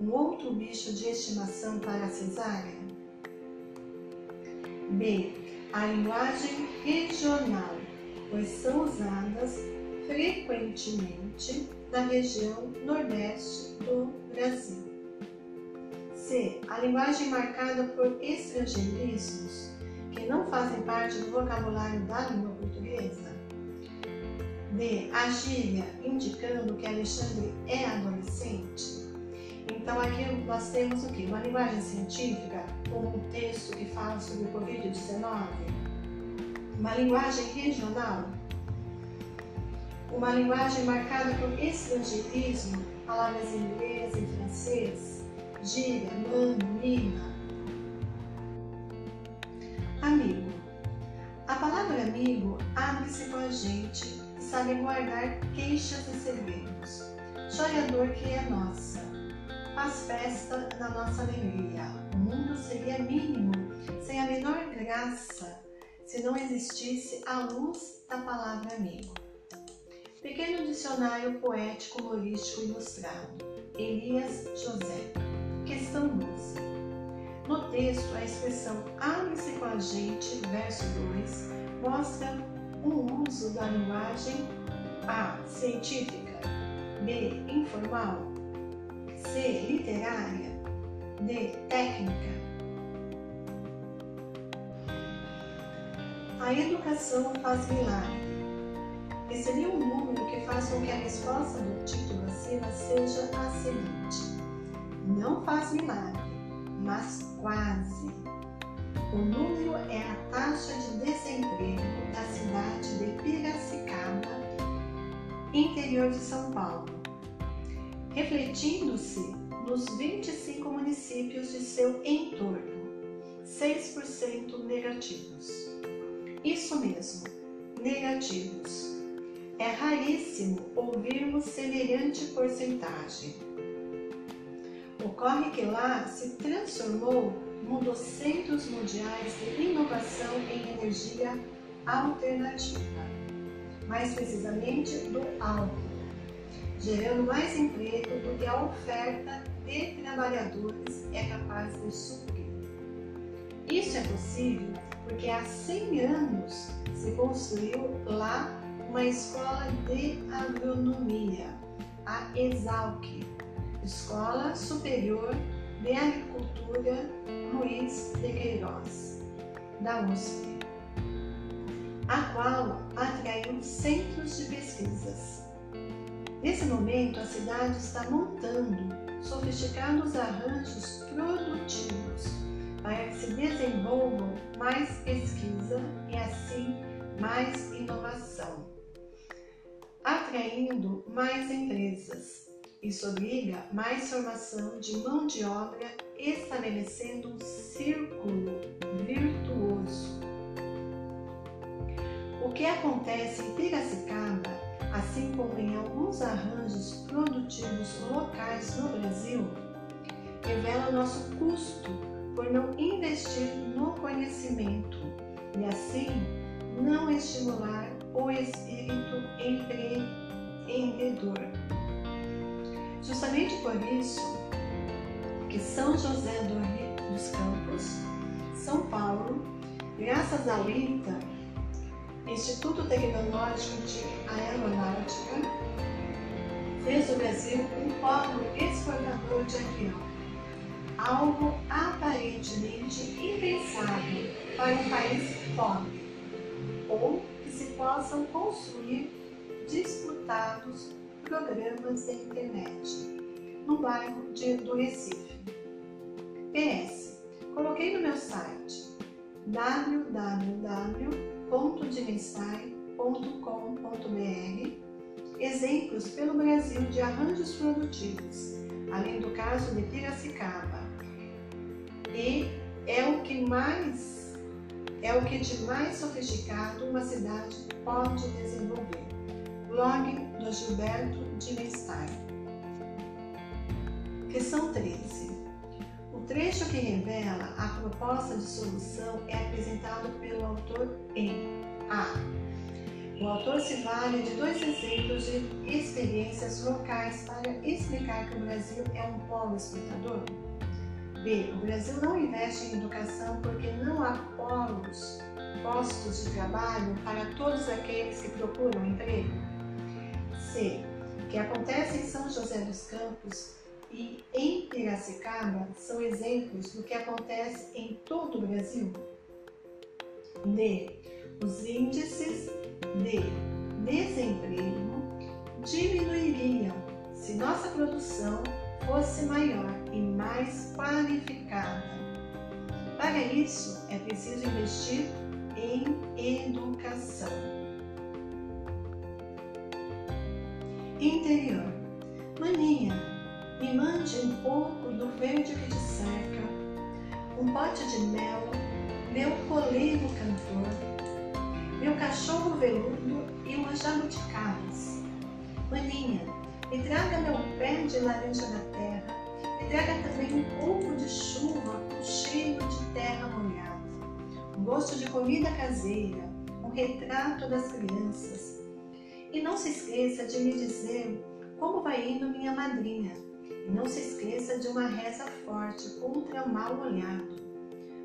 Speaker 2: um outro bicho de estimação para a cesárea. B. A linguagem regional, pois são usadas frequentemente na região nordeste do Brasil. C. A linguagem marcada por estrangeirismos que não fazem parte do vocabulário da língua portuguesa. D. A gíria indicando que Alexandre é adolescente. Então aqui nós temos o que? Uma linguagem científica, como um texto que fala sobre o Covid-19. Uma linguagem regional. Uma linguagem marcada por estrangeirismo, palavras em inglês e francês gíria, mano, mina. Amigo. A palavra amigo abre-se com a gente e sabe guardar queixas e segredos. Chore a dor que é nossa. Faz festa na nossa alegria. O mundo seria mínimo, sem a menor graça, se não existisse a luz da palavra amigo. Pequeno dicionário poético humorístico ilustrado. Elias José. Questão 12. No texto, a expressão abre-se com a gente, verso 2, mostra um uso da linguagem A. científica, B. informal, C. literária, D. técnica. A educação faz milagre. Esse um número que faz com que a resposta do título acima seja a seguinte não faz milagre, mas quase. O número é a taxa de desemprego da cidade de Piracicaba, interior de São Paulo, refletindo-se nos 25 municípios de seu entorno, 6% negativos. Isso mesmo, negativos. É raríssimo ouvirmos semelhante porcentagem Ocorre que lá se transformou num dos centros mundiais de inovação em energia alternativa, mais precisamente do álcool, gerando mais emprego do que a oferta de trabalhadores é capaz de suprir. Isso é possível porque há 100 anos se construiu lá uma escola de agronomia, a Exalc, Escola Superior de Agricultura Luiz de Queiroz, da USP, a qual atraiu centros de pesquisas. Nesse momento, a cidade está montando sofisticados arranjos produtivos para que se desenvolvam mais pesquisa e assim mais inovação, atraindo mais empresas Isso obriga mais formação de mão de obra, estabelecendo um círculo virtuoso. O que acontece em Piracicaba, assim como em alguns arranjos produtivos locais no Brasil, revela nosso custo por não investir no conhecimento e assim não estimular o espírito empreendedor. Justamente por isso que São José dos Campos, São Paulo, graças ao ITA, Instituto Tecnológico de Aeronáutica, fez do Brasil um polo exportador de avião, algo aparentemente impensável para um país pobre, ou que se possam construir disputados programas da internet no bairro de, do Recife. PS. Coloquei no meu site www.dimenstai.com.br exemplos pelo Brasil de arranjos produtivos, além do caso de Piracicaba. E é o que mais é o que de mais sofisticado uma cidade pode desenvolver. Blog do Gilberto de Mestai. Questão 13. O trecho que revela a proposta de solução é apresentado pelo autor em A. O autor se vale de dois exemplos de experiências locais para explicar que o Brasil é um polo exportador. B. O Brasil não investe em educação porque não há polos, postos de trabalho para todos aqueles que procuram emprego. C. O que acontece em São José dos Campos e em Piracicaba são exemplos do que acontece em todo o Brasil. D. Os índices de desemprego diminuiriam se nossa produção fosse maior e mais qualificada. Para isso, é preciso investir em educação. Interior. Maninha, me mande um pouco do verde que te cerca, um pote de mel, meu coleiro cantor, meu cachorro veludo e uma jabuticabas. Maninha, me traga meu pé de laranja da terra. Me traga também um pouco de chuva com cheiro de terra molhada. Um gosto de comida caseira. Um retrato das crianças. E não se esqueça de me dizer como vai indo minha madrinha. E não se esqueça de uma reza forte contra o mal olhado.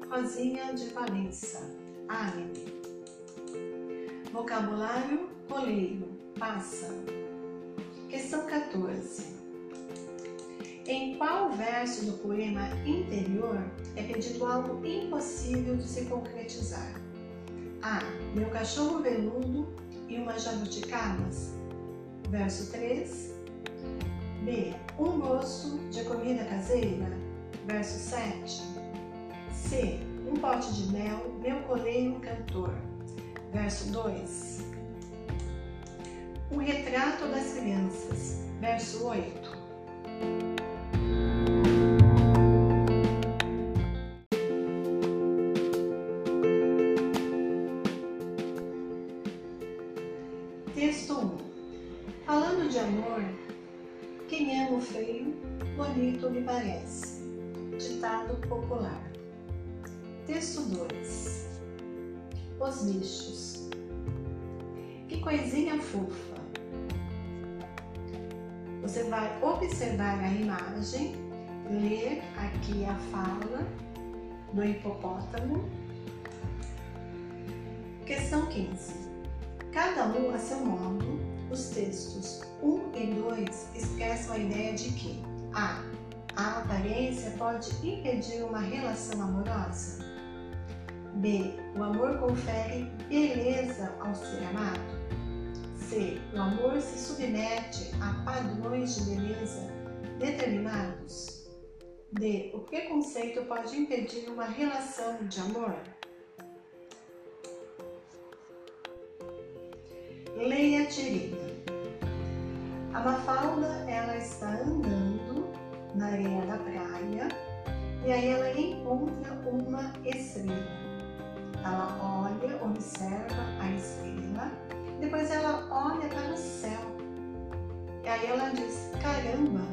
Speaker 2: Rosinha de Valença. Árabe. Vocabulário coleiro. Pássaro. Questão 14. Em qual verso do poema interior é pedido algo impossível de se concretizar? A. Meu cachorro veludo e uma jabuticabas. Verso 3. B. Um gosto de comida caseira. Verso 7. C. Um pote de mel, meu coleiro cantor. Verso 2. O retrato das crianças, verso 8. Parece. Ditado popular. Texto 2. Os bichos. Que coisinha fofa você vai observar a imagem, ler aqui a fala do hipopótamo. Questão 15. Cada um a seu modo, os textos 1 e 2 esquecem a ideia de que A. A aparência pode impedir uma relação amorosa. B. O amor confere beleza ao ser amado. C. O amor se submete a padrões de beleza determinados. D. O preconceito pode impedir uma relação de amor. Leia a tirina. A Mafalda, ela está andando na areia da praia e aí ela encontra uma estrela. Ela olha, observa a estrela, depois ela olha para o céu. E aí ela diz: caramba!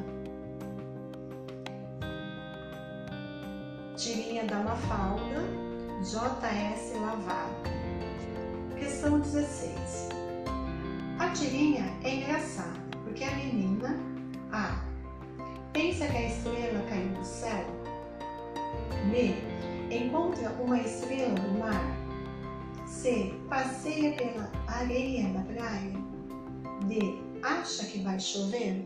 Speaker 2: Tirinha da Mafalda, J.S. Lavado. Questão 16. A tirinha é engraçada porque a menina. Pensa que a estrela caiu do céu B. Encontra uma estrela no mar. C. Passeia pela areia na praia. D. Acha que vai chover?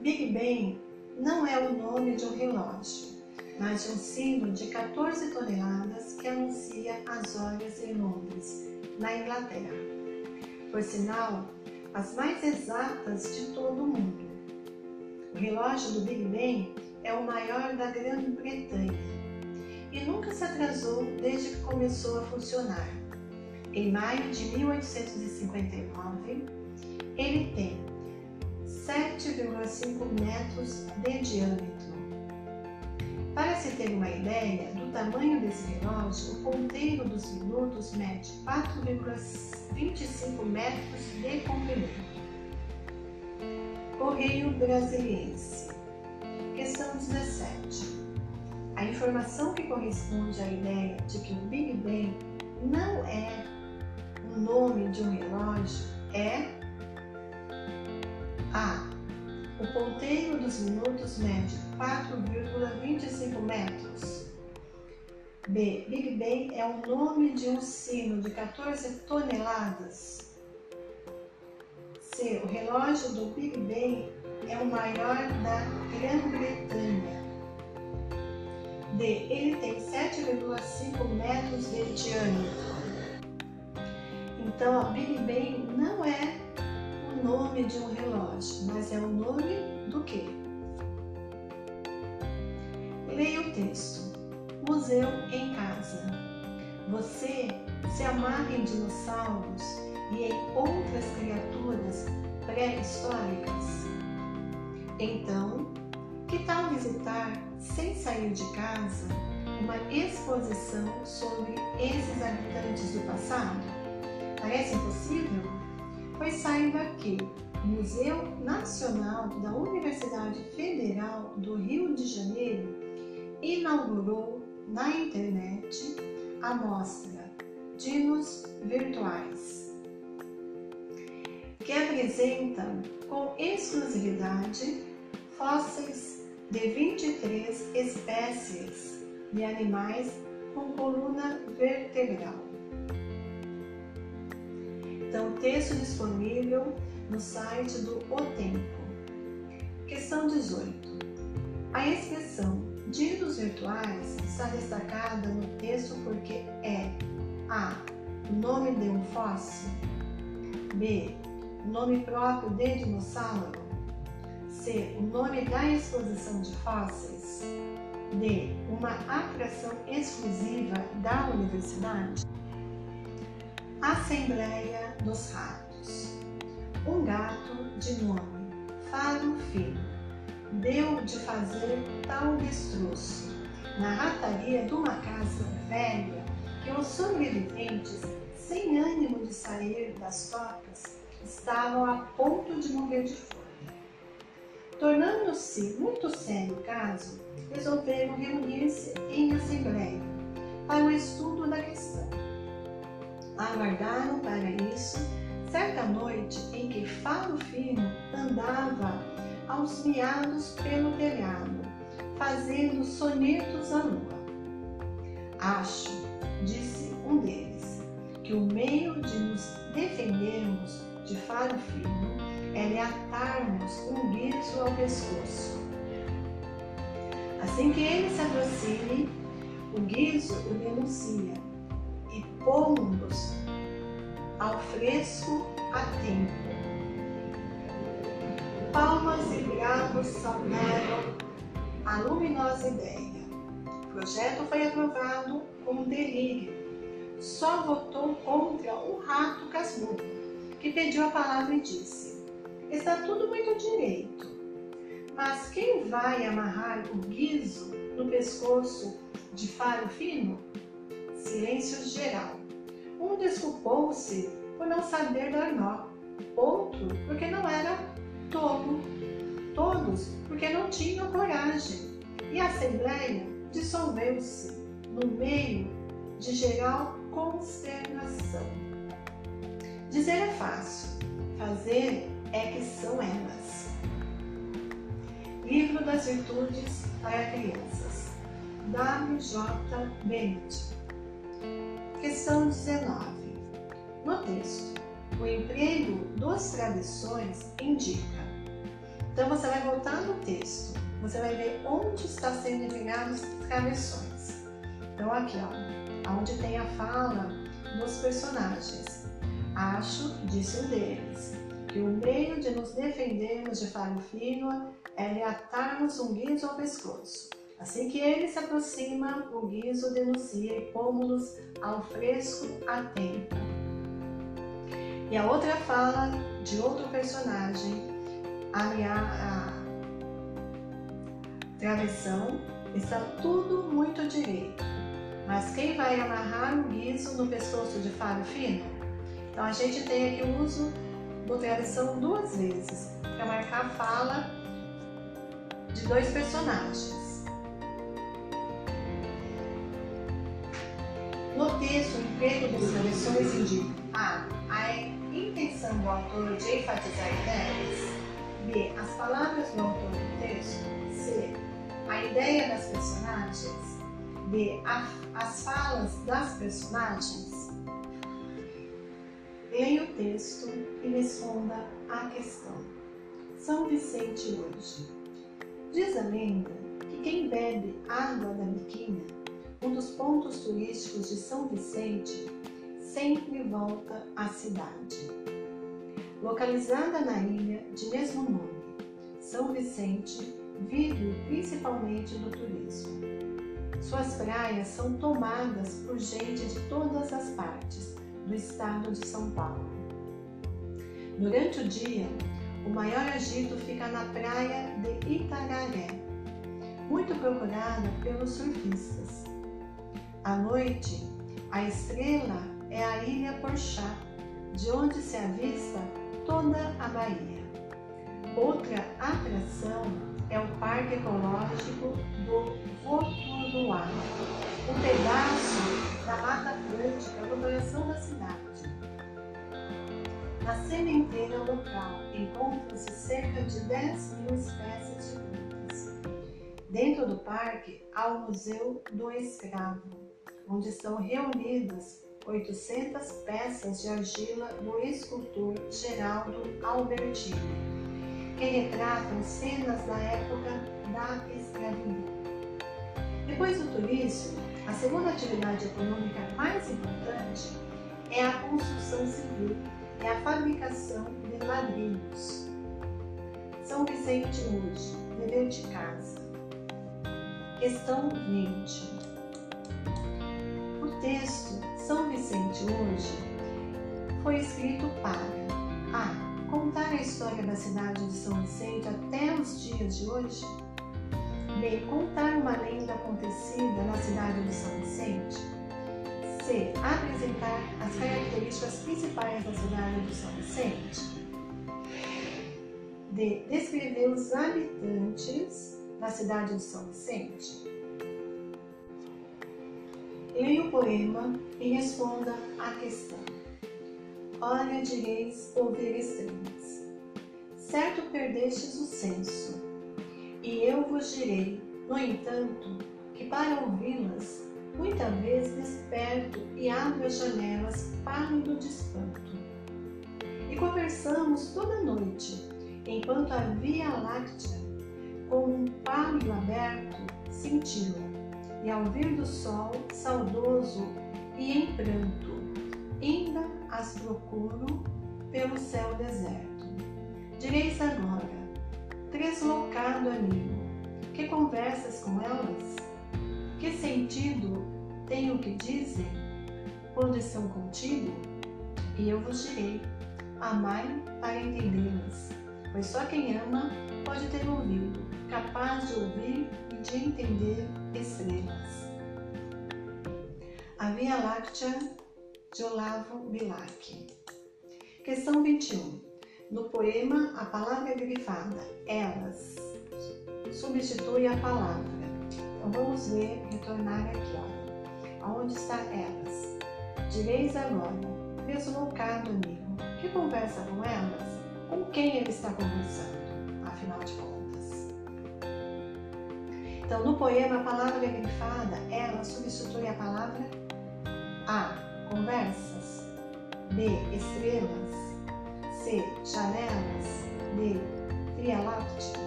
Speaker 2: Big Bang não é o nome de um relógio, mas de um sino de 14 toneladas que anuncia as horas em Londres, na Inglaterra. Por sinal, as mais exatas de todo o mundo. O relógio do Big Bang é o maior da Grã-Bretanha e nunca se atrasou desde que começou a funcionar. Em maio de 1859, ele tem 7,5 metros de diâmetro. Para se ter uma ideia do tamanho desse relógio, o ponteiro dos minutos mede 4,25 metros de comprimento. Correio Brasiliense Questão 17. A informação que corresponde à ideia de que o Big Bang não é o nome de um relógio é A. O ponteiro dos minutos mede 4,25 metros. B. Big Bang é o nome de um sino de 14 toneladas. C. O relógio do Big Bang é o maior da Grã-Bretanha. D. Ele tem 7,5 metros de diâmetro. Então, a Big Bang não é o nome de um relógio, mas é o nome do quê? Leia o texto. Museu em casa. Você se amarra em dinossauros e em outras criaturas pré-históricas? Então, que tal visitar, sem sair de casa, uma exposição sobre esses habitantes do passado? Parece impossível? Pois saiba que o Museu Nacional da Universidade Federal do Rio de Janeiro inaugurou na internet a mostra Dinos Virtuais, que apresenta com exclusividade fósseis de 23 espécies de animais com coluna vertebral. Então, texto disponível no site do O Tempo. Questão 18. A expressão dinos virtuais está destacada no texto porque é A. O nome de um fóssil. B nome próprio de dinossauro? C. O nome da exposição de fósseis? D. Uma atração exclusiva da universidade? Assembleia dos Ratos. Um gato de nome Faro Filho deu de fazer tal destroço na rataria de uma casa velha que os sobreviventes, sem ânimo de sair das tocas, estavam a ponto de morrer de fome. Tornando-se muito sério o caso, resolveram reunir-se em assembleia para o estudo da questão. Aguardaram para isso certa noite em que Faro Fino andava aos miados pelo telhado, fazendo sonetos à lua. Acho, disse um deles, que o meio de nos defendermos de faro fino é lhe atarmos um guizo ao pescoço. Assim que ele se aproxime, o guizo o denuncia e pomos ao fresco a tempo. Palmas e bravos saudaram a luminosa ideia. O projeto foi aprovado com delírio. Só votou contra o rato casmudo que pediu a palavra e disse: está tudo muito direito. Mas quem vai amarrar o guizo no pescoço de faro fino? Silêncio geral. Um desculpou-se por não saber dar nó, outro porque não era tolo, todos porque não tinham coragem. E a assembleia dissolveu-se no meio de geral consternação. Dizer é fácil, fazer é que são elas. Livro das Virtudes para Crianças, W.J. Bennett. Questão 19. No texto, o emprego dos travessões indica. Então você vai voltar no texto, você vai ver onde está sendo empregados travessões. Então aqui, ó, onde tem a fala dos personagens. Acho, disse um deles, que o meio de nos defendermos de faro fino é lhe atarmos um guizo ao pescoço. Assim que ele se aproxima, o guizo denuncia e pomos ao fresco a tempo. E a outra fala de outro personagem, a, travessão, está tudo muito direito. Mas quem vai amarrar o guizo no pescoço de faro fino? Então a gente tem aqui o uso do travessão duas vezes, para marcar a fala de dois personagens. No texto, o emprego dos travessões indica A. A intenção do autor de enfatizar ideias. B. As palavras do autor do texto. C. A ideia das personagens. D. As falas das personagens. Leia o texto e responda à questão. São Vicente hoje. Diz a lenda que quem bebe água da biquinha, um dos pontos turísticos de São Vicente, sempre volta à cidade. Localizada na ilha de mesmo nome, São Vicente vive principalmente do turismo. Suas praias são tomadas por gente de todas as partes, do estado de São Paulo. Durante o dia, o maior agito fica na praia de Itararé, muito procurada pelos surfistas. À noite, a estrela é a Ilha Porchá, de onde se avista toda a Bahia. Outra atração é o Parque Ecológico do Voturuá, um pedaço da Mata Atlântica no coração da cidade. Na sementeira local encontram-se cerca de 10 mil espécies de plantas. Dentro do parque há o Museu do Escravo, onde estão reunidas 800 peças de argila do escultor Geraldo Albertini, que retratam cenas da época da escravidão. Depois do turismo, a segunda atividade econômica mais importante é a construção civil e a fabricação de ladrilhos. São Vicente hoje, dever de casa. Questão 20. O texto São Vicente hoje foi escrito para A. Contar a história da cidade de São Vicente até os dias de hoje B. Contar uma lenda acontecida na cidade de São Vicente. C. Apresentar as características principais da cidade de São Vicente. D. Descrever os habitantes da cidade de São Vicente. Leia o poema e responda à questão. Olha, direis ouvir estrelas. Certo perdestes o senso e eu vos direi, no entanto, que para ouvi-las, muita vez desperto e abro as janelas pálido de espanto. E conversamos toda noite, enquanto a Via Láctea, com um palio aberto, cintila, e ao vir do sol, saudoso e em pranto, ainda as procuro pelo céu deserto. Direis agora, Deslocado amigo, que conversas com elas? Que sentido tem o que dizem quando estão contigo? E eu vos direi, amai para entendê-las. pois só quem ama pode ter ouvido, capaz de ouvir e de entender estrelas. A Via Láctea de Olavo Bilac. Questão 21. No poema, a palavra grifada, elas, substitui a palavra. Então vamos ver, retornar aqui, ó. Aonde está elas? Direis agora, deslocado amigo, que conversa com elas? Com quem ele está conversando, afinal de contas? Então, no poema, a palavra grifada, ela substitui a palavra a. Conversas. B. Estrelas. C. Janelas. D. Via Láctea.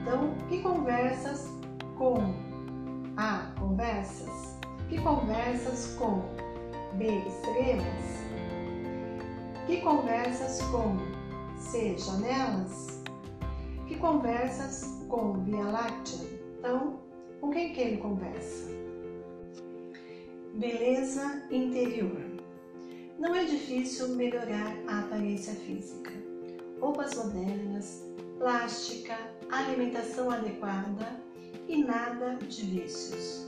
Speaker 2: Então, que conversas com A. Conversas. Que conversas com B. Estrelas. Que conversas com C. Janelas. Que conversas com Via Láctea. Então, com quem que ele conversa? Beleza interior. Não é difícil melhorar a aparência física. Roupas modernas, plástica, alimentação adequada e nada de vícios.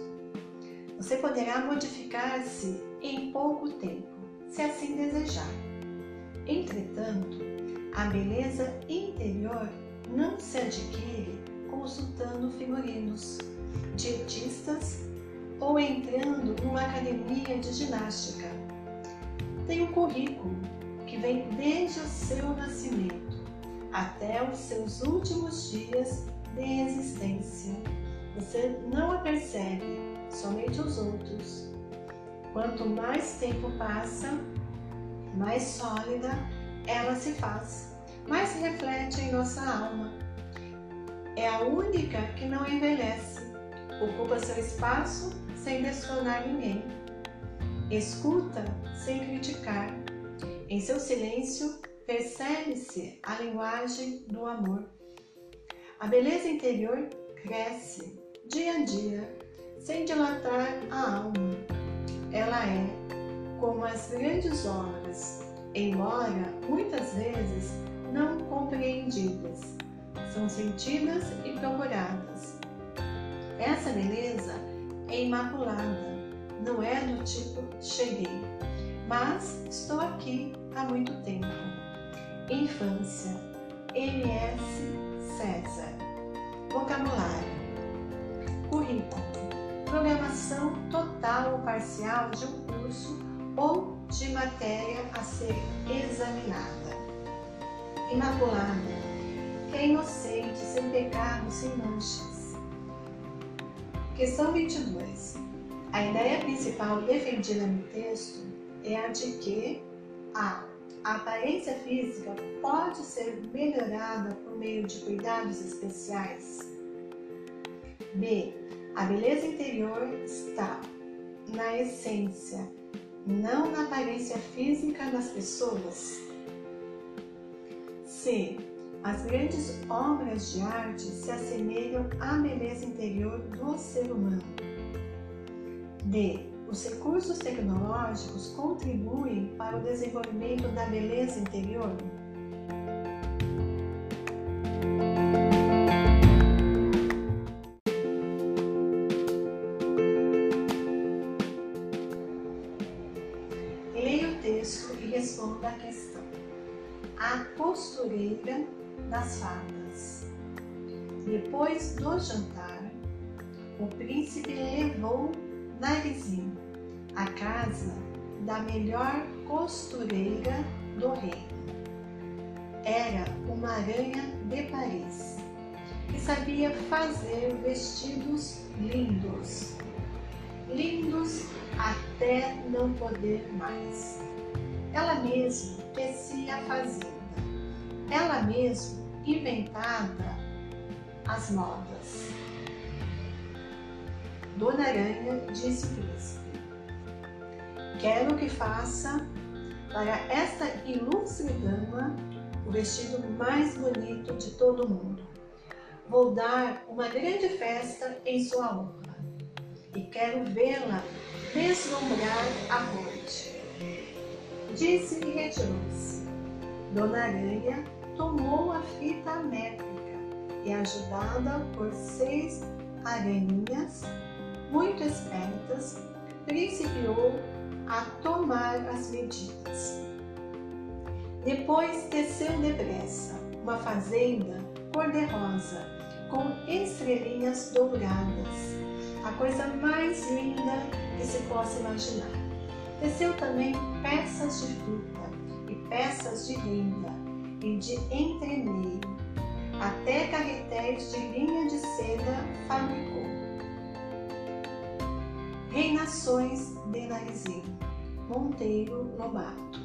Speaker 2: Você poderá modificar-se em pouco tempo, se assim desejar. Entretanto, a beleza interior não se adquire consultando figurinos, dietistas ou entrando numa academia de ginástica. Tem um currículo que vem desde o seu nascimento até os seus últimos dias de existência. Você não a percebe, somente os outros. Quanto mais tempo passa, mais sólida ela se faz, mais reflete em nossa alma. É a única que não envelhece, ocupa seu espaço sem destronar ninguém. Escuta sem criticar. Em seu silêncio, percebe-se a linguagem do amor. A beleza interior cresce dia a dia, sem dilatar a alma. Ela é como as grandes obras, embora muitas vezes não compreendidas, são sentidas e procuradas. Essa beleza é imaculada, não é do tipo cheguei, mas estou aqui há muito tempo. Infância, MS César. Vocabulário, currículo, programação total ou parcial de um curso ou de matéria a ser examinada. Imaculada, que inocente, sem pecado, sem manchas Questão 22. A ideia principal defendida no texto é a de que a, aparência física pode ser melhorada por meio de cuidados especiais. B. A beleza interior está na essência, não na aparência física das pessoas. C. As grandes obras de arte se assemelham à beleza interior do ser humano. D. Os recursos tecnológicos contribuem para o desenvolvimento da beleza interior. Leia o texto e responda a questão. A costureira das fadas. Depois do jantar, o príncipe levou Narizinho à casa da melhor costureira do reino. Era uma aranha de Paris que sabia fazer vestidos lindos, lindos até não poder mais. Ela mesma tecia a fazenda, ela mesma inventava as modas. Dona Aranha disse o príncipe: Quero que faça para esta ilustre dama o vestido mais bonito de todo mundo. Vou dar uma grande festa em sua honra e quero vê-la deslumbrar a corte. Disse e retirou-se. Dona Aranha tomou a fita métrica e, ajudada por seis aranhinhas muito espertas, principiou a tomar as medidas. Depois teceu depressa uma fazenda cor-de-rosa com estrelinhas douradas, a coisa mais linda que se possa imaginar. Teceu também peças de fruta e peças de renda e de entremeio, até carretéis de linha de seda fabricou. Reinações de Narizinho, Monteiro Lobato.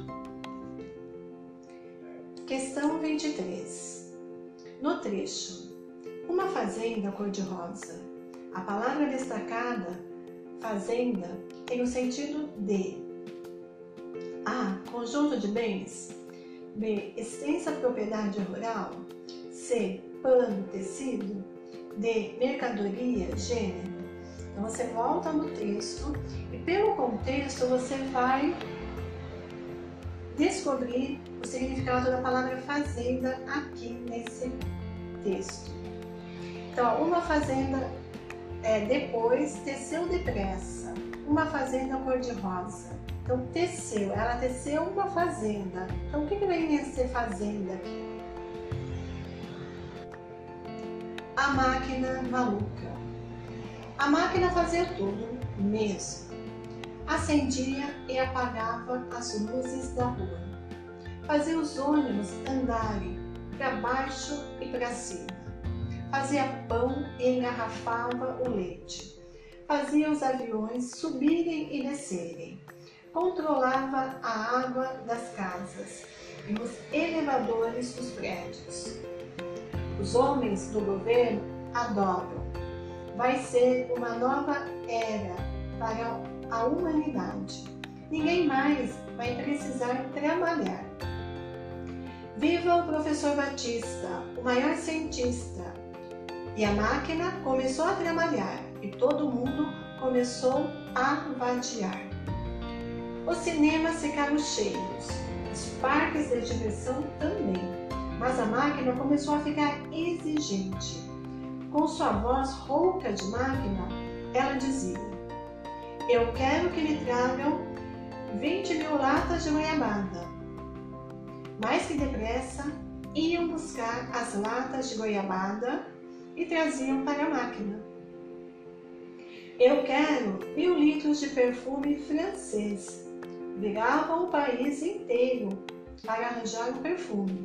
Speaker 2: Questão 23. No trecho, uma fazenda cor-de-rosa. A palavra destacada, fazenda, tem o sentido de A. Conjunto de bens. B. Extensa propriedade rural. C. Pano, tecido. D. Mercadoria, gênero. Então você volta no texto e pelo contexto você vai descobrir o significado da palavra fazenda aqui nesse texto. Então, uma fazenda é, depois teceu depressa, uma fazenda cor-de-rosa. Então, teceu, ela teceu uma fazenda. Então, o que, que vem ser fazenda aqui? A máquina maluca. A máquina fazia tudo mesmo. Acendia e apagava as luzes da rua. Fazia os ônibus andarem para baixo e para cima. Fazia pão e engarrafava o leite. Fazia os aviões subirem e descerem. Controlava a água das casas e os elevadores dos prédios. Os homens do governo adoram. Vai ser uma nova era para a humanidade. Ninguém mais vai precisar trabalhar. Viva o professor Batista, o maior cientista. E a máquina começou a trabalhar e todo mundo começou a vadiar. Os cinemas ficaram cheios, os parques de diversão também, mas a máquina começou a ficar exigente. Com sua voz rouca de máquina, ela dizia: Eu quero que me tragam 20 mil latas de goiabada. Mais que depressa, iam buscar as latas de goiabada e traziam para a máquina. Eu quero mil litros de perfume francês. Viravam o país inteiro para arranjar o perfume.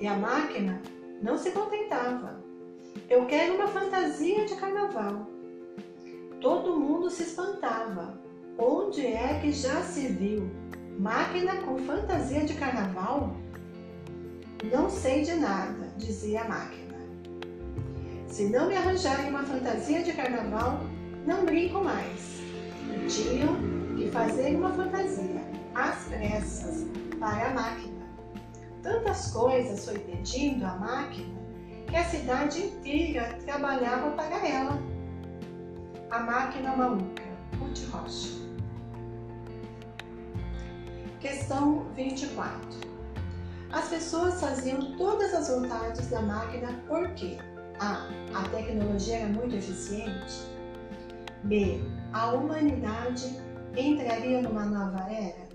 Speaker 2: E a máquina não se contentava. Eu quero uma fantasia de carnaval. Todo mundo se espantava. Onde é que já se viu máquina com fantasia de carnaval? Não sei de nada, dizia a máquina. Se não me arranjarem uma fantasia de carnaval, não brinco mais. E tinham que fazer uma fantasia, às pressas, para a máquina. Tantas coisas foi pedindo à máquina que a cidade inteira trabalhava para ela. A máquina maluca, Ruth Rocha. Questão 24. As pessoas faziam todas as vontades da máquina porque A. A tecnologia era muito eficiente. B. A humanidade entraria numa nova era.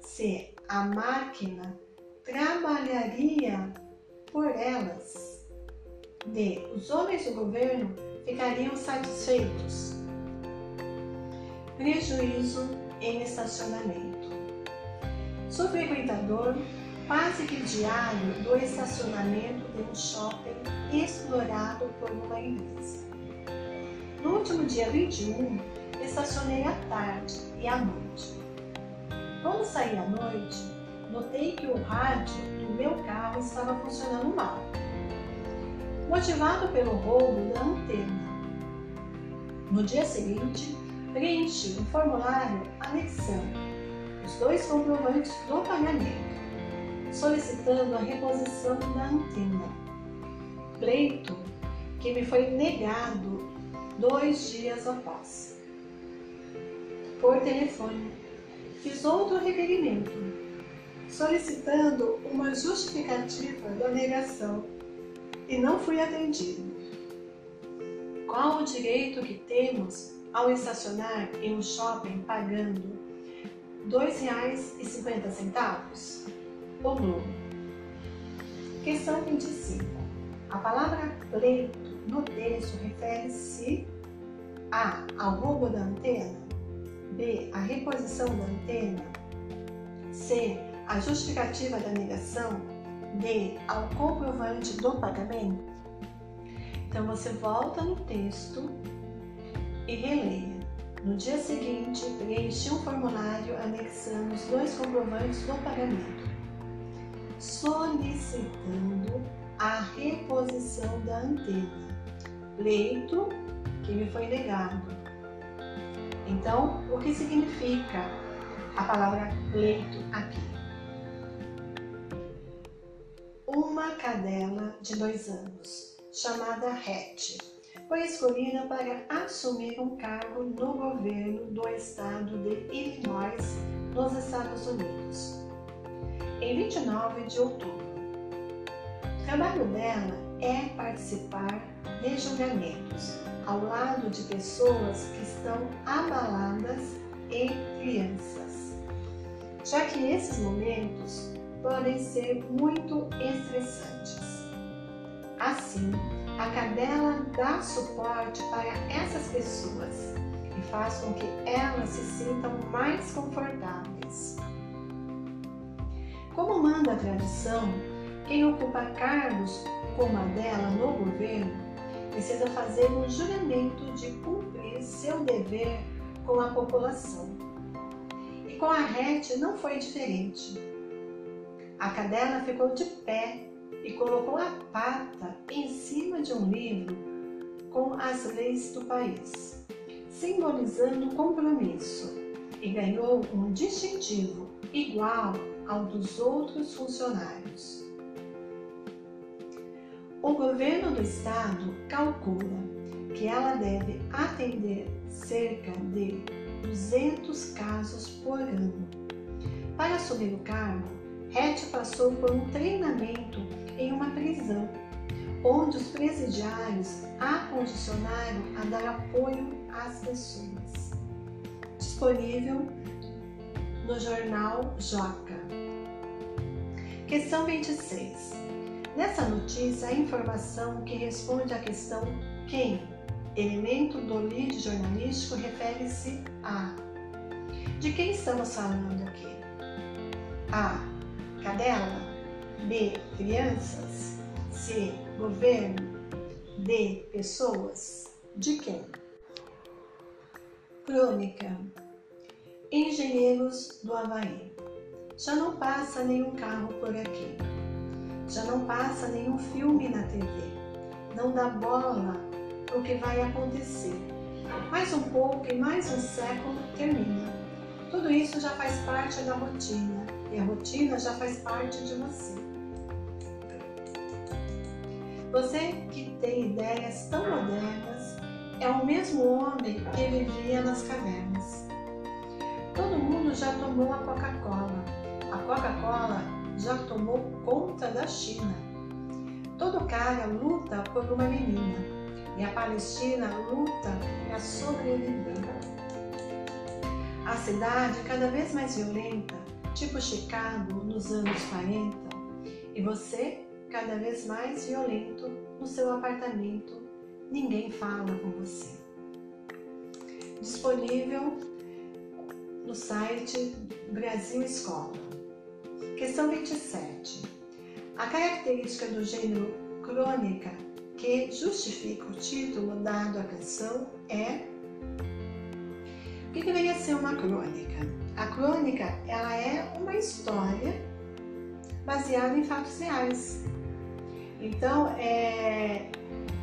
Speaker 2: C. A máquina trabalharia por elas. D. Os homens do governo ficariam satisfeitos. Prejuízo em estacionamento. Sou frequentador quase que diário do estacionamento de um shopping explorado por uma empresa. No último dia 21, estacionei à tarde e à noite. Quando saí à noite, notei que o rádio do meu carro estava funcionando mal, motivado pelo roubo da antena. No dia seguinte, preenchi um formulário anexando os dois comprovantes do pagamento, solicitando a reposição da antena. Pleito que me foi negado dois dias após. Por telefone, fiz outro requerimento
Speaker 1: solicitando uma justificativa da negação e não fui atendido. Qual o direito que temos ao estacionar em um shopping pagando R$ 2,50? O. Questão 25. A palavra leito no texto refere-se a ao roubo da antena, B. a reposição da antena, C. a justificativa da negação, D. ao comprovante do pagamento. Então você volta no texto e releia. No dia seguinte, preenche um formulário anexando os dois comprovantes do pagamento, solicitando a reposição da antena, leito que me foi negado. Então, o que significa a palavra leito aqui? Uma cadela de dois anos, chamada Hattie, foi escolhida para assumir um cargo no governo do estado de Illinois, nos Estados Unidos, em 29 de outubro. O trabalho dela é participar de julgamentos ao lado de pessoas que estão abaladas e crianças, já que esses momentos podem ser muito estressantes. Assim, a cadela dá suporte para essas pessoas e faz com que elas se sintam mais confortáveis. Como manda a tradição, quem ocupa cargos como a dela no governo precisa fazer um juramento de cumprir seu dever com a população. E com a rete não foi diferente. A cadela ficou de pé e colocou a pata em cima de um livro com as leis do país, simbolizando compromisso, e ganhou um distintivo igual ao dos outros funcionários. O governo do estado calcula que ela deve atender cerca de 200 casos por ano. Para assumir o cargo, Hattie passou por um treinamento em uma prisão, onde os presidiários a condicionaram a dar apoio às pessoas. Disponível no jornal Joca. Questão 26. Nessa notícia, a informação que responde à questão quem, elemento do lead jornalístico, refere-se a. De quem estamos falando aqui? A. Cadela. B. Crianças. C. Governo. D. Pessoas. De quem? Crônica. Engenheiros do Havaí. Já não passa nenhum carro por aqui. Já não passa nenhum filme na TV. Não dá bola o que vai acontecer. Mais um pouco e mais um século termina. Tudo isso já faz parte da rotina e a rotina já faz parte de você. Você que tem ideias tão modernas é o mesmo homem que vivia nas cavernas. Todo mundo já tomou a Coca-Cola. A Coca-Cola já tomou conta da China. Todo cara luta por uma menina e a Palestina luta para sobreviver. A cidade cada vez mais violenta, tipo Chicago nos anos 40, e você cada vez mais violento no seu apartamento. Ninguém fala com você. Disponível no site Brasil Escola. Questão 27. A característica do gênero crônica que justifica o título dado à canção é o que deveria ser uma crônica? A crônica ela é uma história baseada em fatos reais. Então, é,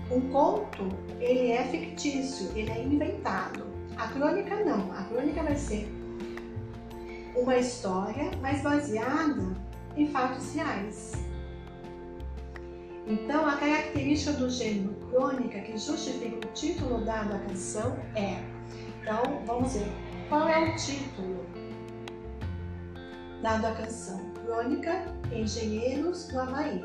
Speaker 1: um conto ele é fictício, ele é inventado. A crônica não. A crônica vai ser uma história, mas baseada em fatos reais. Então, a característica do gênero crônica que justifica o título dado à canção é. Então, vamos ver qual é o título dado à canção.
Speaker 2: crônica Engenheiros do Havaí.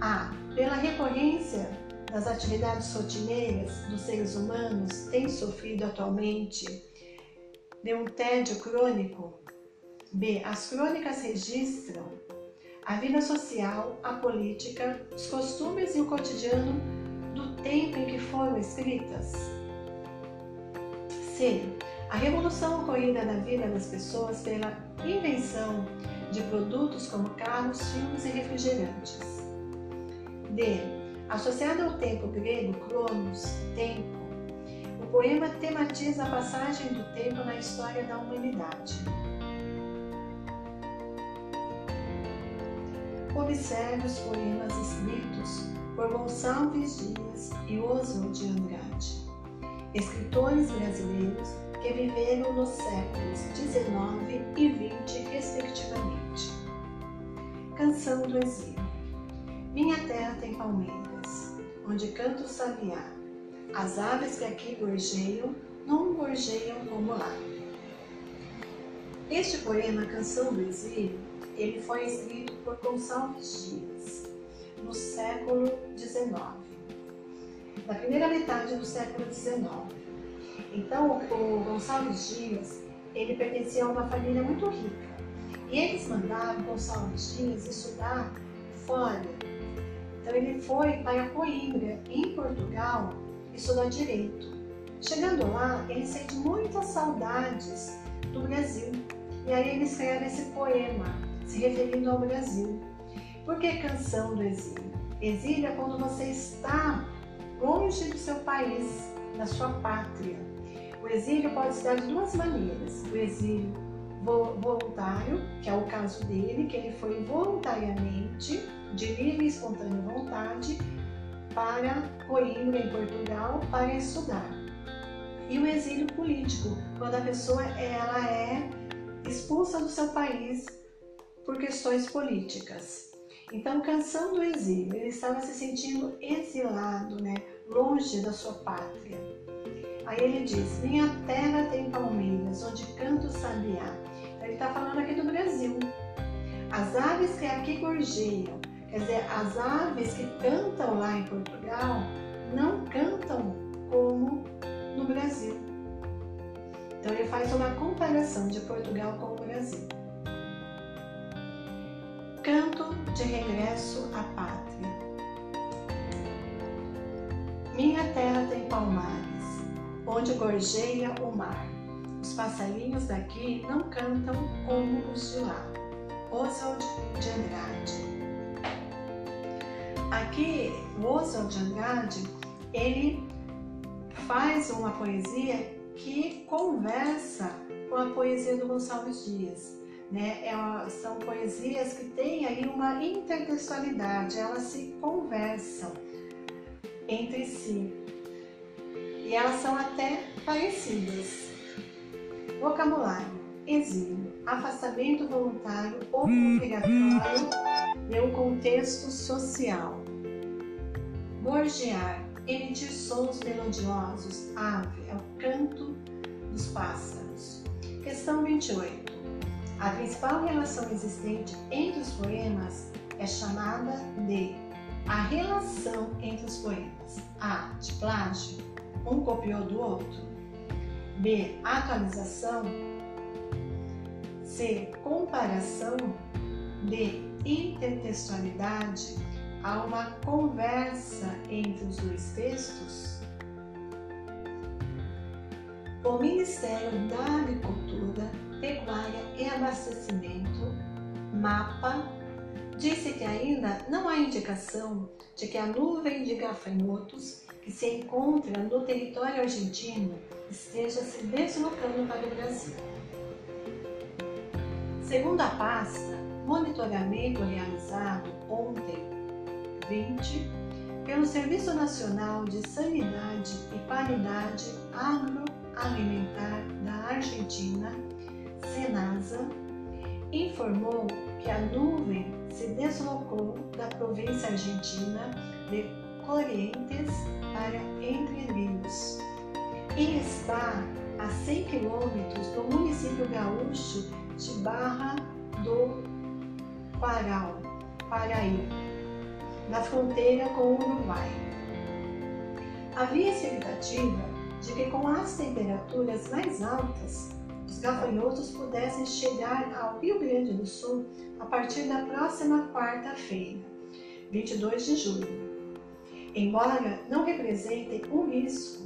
Speaker 2: A. Pela recorrência das atividades rotineiras dos seres humanos, tem sofrido atualmente de um tédio crônico. B. As crônicas registram a vida social, a política, os costumes e o cotidiano do tempo em que foram escritas. C. A revolução ocorrida na vida das pessoas pela invenção de produtos como carros, filmes e refrigerantes. D. Associado ao tempo grego cronos, tempo, o poema tematiza a passagem do tempo na história da humanidade. Observe os poemas escritos por Gonçalves Dias e Oswald de Andrade, escritores brasileiros que viveram nos séculos XIX e XX, respectivamente. Canção do Exílio Minha terra tem palmeiras, onde canta o sabiá. As aves que aqui gorjeiam, não gorjeiam como lá. Este poema, Canção do Exílio, ele foi escrito por Gonçalves Dias, no século XIX, na primeira metade do século XIX. Então, o Gonçalves Dias, ele pertencia a uma família muito rica. E eles mandaram Gonçalves Dias estudar fora. Então, ele foi para Coimbra, em Portugal, estudar direito. Chegando lá, ele sente muitas saudades do Brasil. E aí ele escreve esse poema, se referindo ao Brasil. Por que canção do exílio? Exílio é quando você está longe do seu país, da sua pátria. O exílio pode se dar de duas maneiras. O exílio voluntário, que é o caso dele, que ele foi voluntariamente, de livre e espontânea vontade, para Coimbra, em Portugal, para estudar. E o exílio político, quando a pessoa ela é expulsa do seu país por questões políticas. Então, Canção do Exílio, ele estava se sentindo exilado, né, longe da sua pátria. Aí ele diz: Minha terra tem palmeiras, onde canto o sabiá. Então, ele está falando aqui do Brasil. As aves que aqui gorjeiam, quer dizer, as aves que cantam lá em Portugal, não cantam como no Brasil. Então, ele faz uma comparação de Portugal com o Brasil. Canto de regresso à pátria. Minha terra tem palmares, onde gorjeia o mar. Os passarinhos daqui não cantam como os de lá. Oswald de Andrade. Aqui, o Oswald de Andrade, ele faz uma poesia que conversa com a poesia do Gonçalves Dias. Né? É, são poesias que têm aí uma intertextualidade, elas se conversam entre si e elas são até parecidas. Vocabulário: exílio, afastamento voluntário ou obrigatório de um contexto social. Gorjear, emitir sons melodiosos, ave, é o canto dos pássaros. Questão 28. A principal relação existente entre os poemas é chamada de a relação entre os poemas. A. De plágio, um copiou do outro. B. Atualização. C. Comparação. D. Intertextualidade. Há uma conversa entre os dois textos. O Ministério da Agricultura Pecuária e Abastecimento, MAPA, disse que ainda não há indicação de que a nuvem de gafanhotos que se encontra no território argentino esteja se deslocando para o Brasil. Segundo a pasta, monitoramento realizado ontem, 20, pelo Serviço Nacional de Sanidade e Qualidade Agroalimentar da Argentina, Senasa, informou que a nuvem se deslocou da província argentina de Corrientes para Entre Rios e está a 100 quilômetros do município gaúcho de Barra do Paral, Paraí, na fronteira com o Uruguai. Havia expectativa de que com as temperaturas mais altas, os gafanhotos pudessem chegar ao Rio Grande do Sul a partir da próxima quarta-feira, 22 de julho. Embora não representem um risco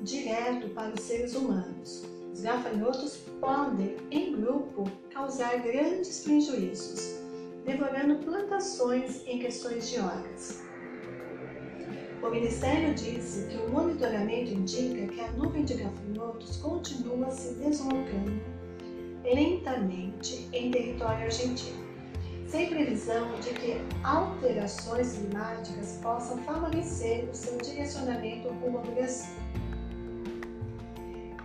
Speaker 2: direto para os seres humanos, os gafanhotos podem, em grupo, causar grandes prejuízos, devorando plantações em questões de horas. O Ministério disse que o monitoramento indica que a nuvem de gafanhotos continua se deslocando lentamente em território argentino, sem previsão de que alterações climáticas possam favorecer o seu direcionamento rumo ao Brasil.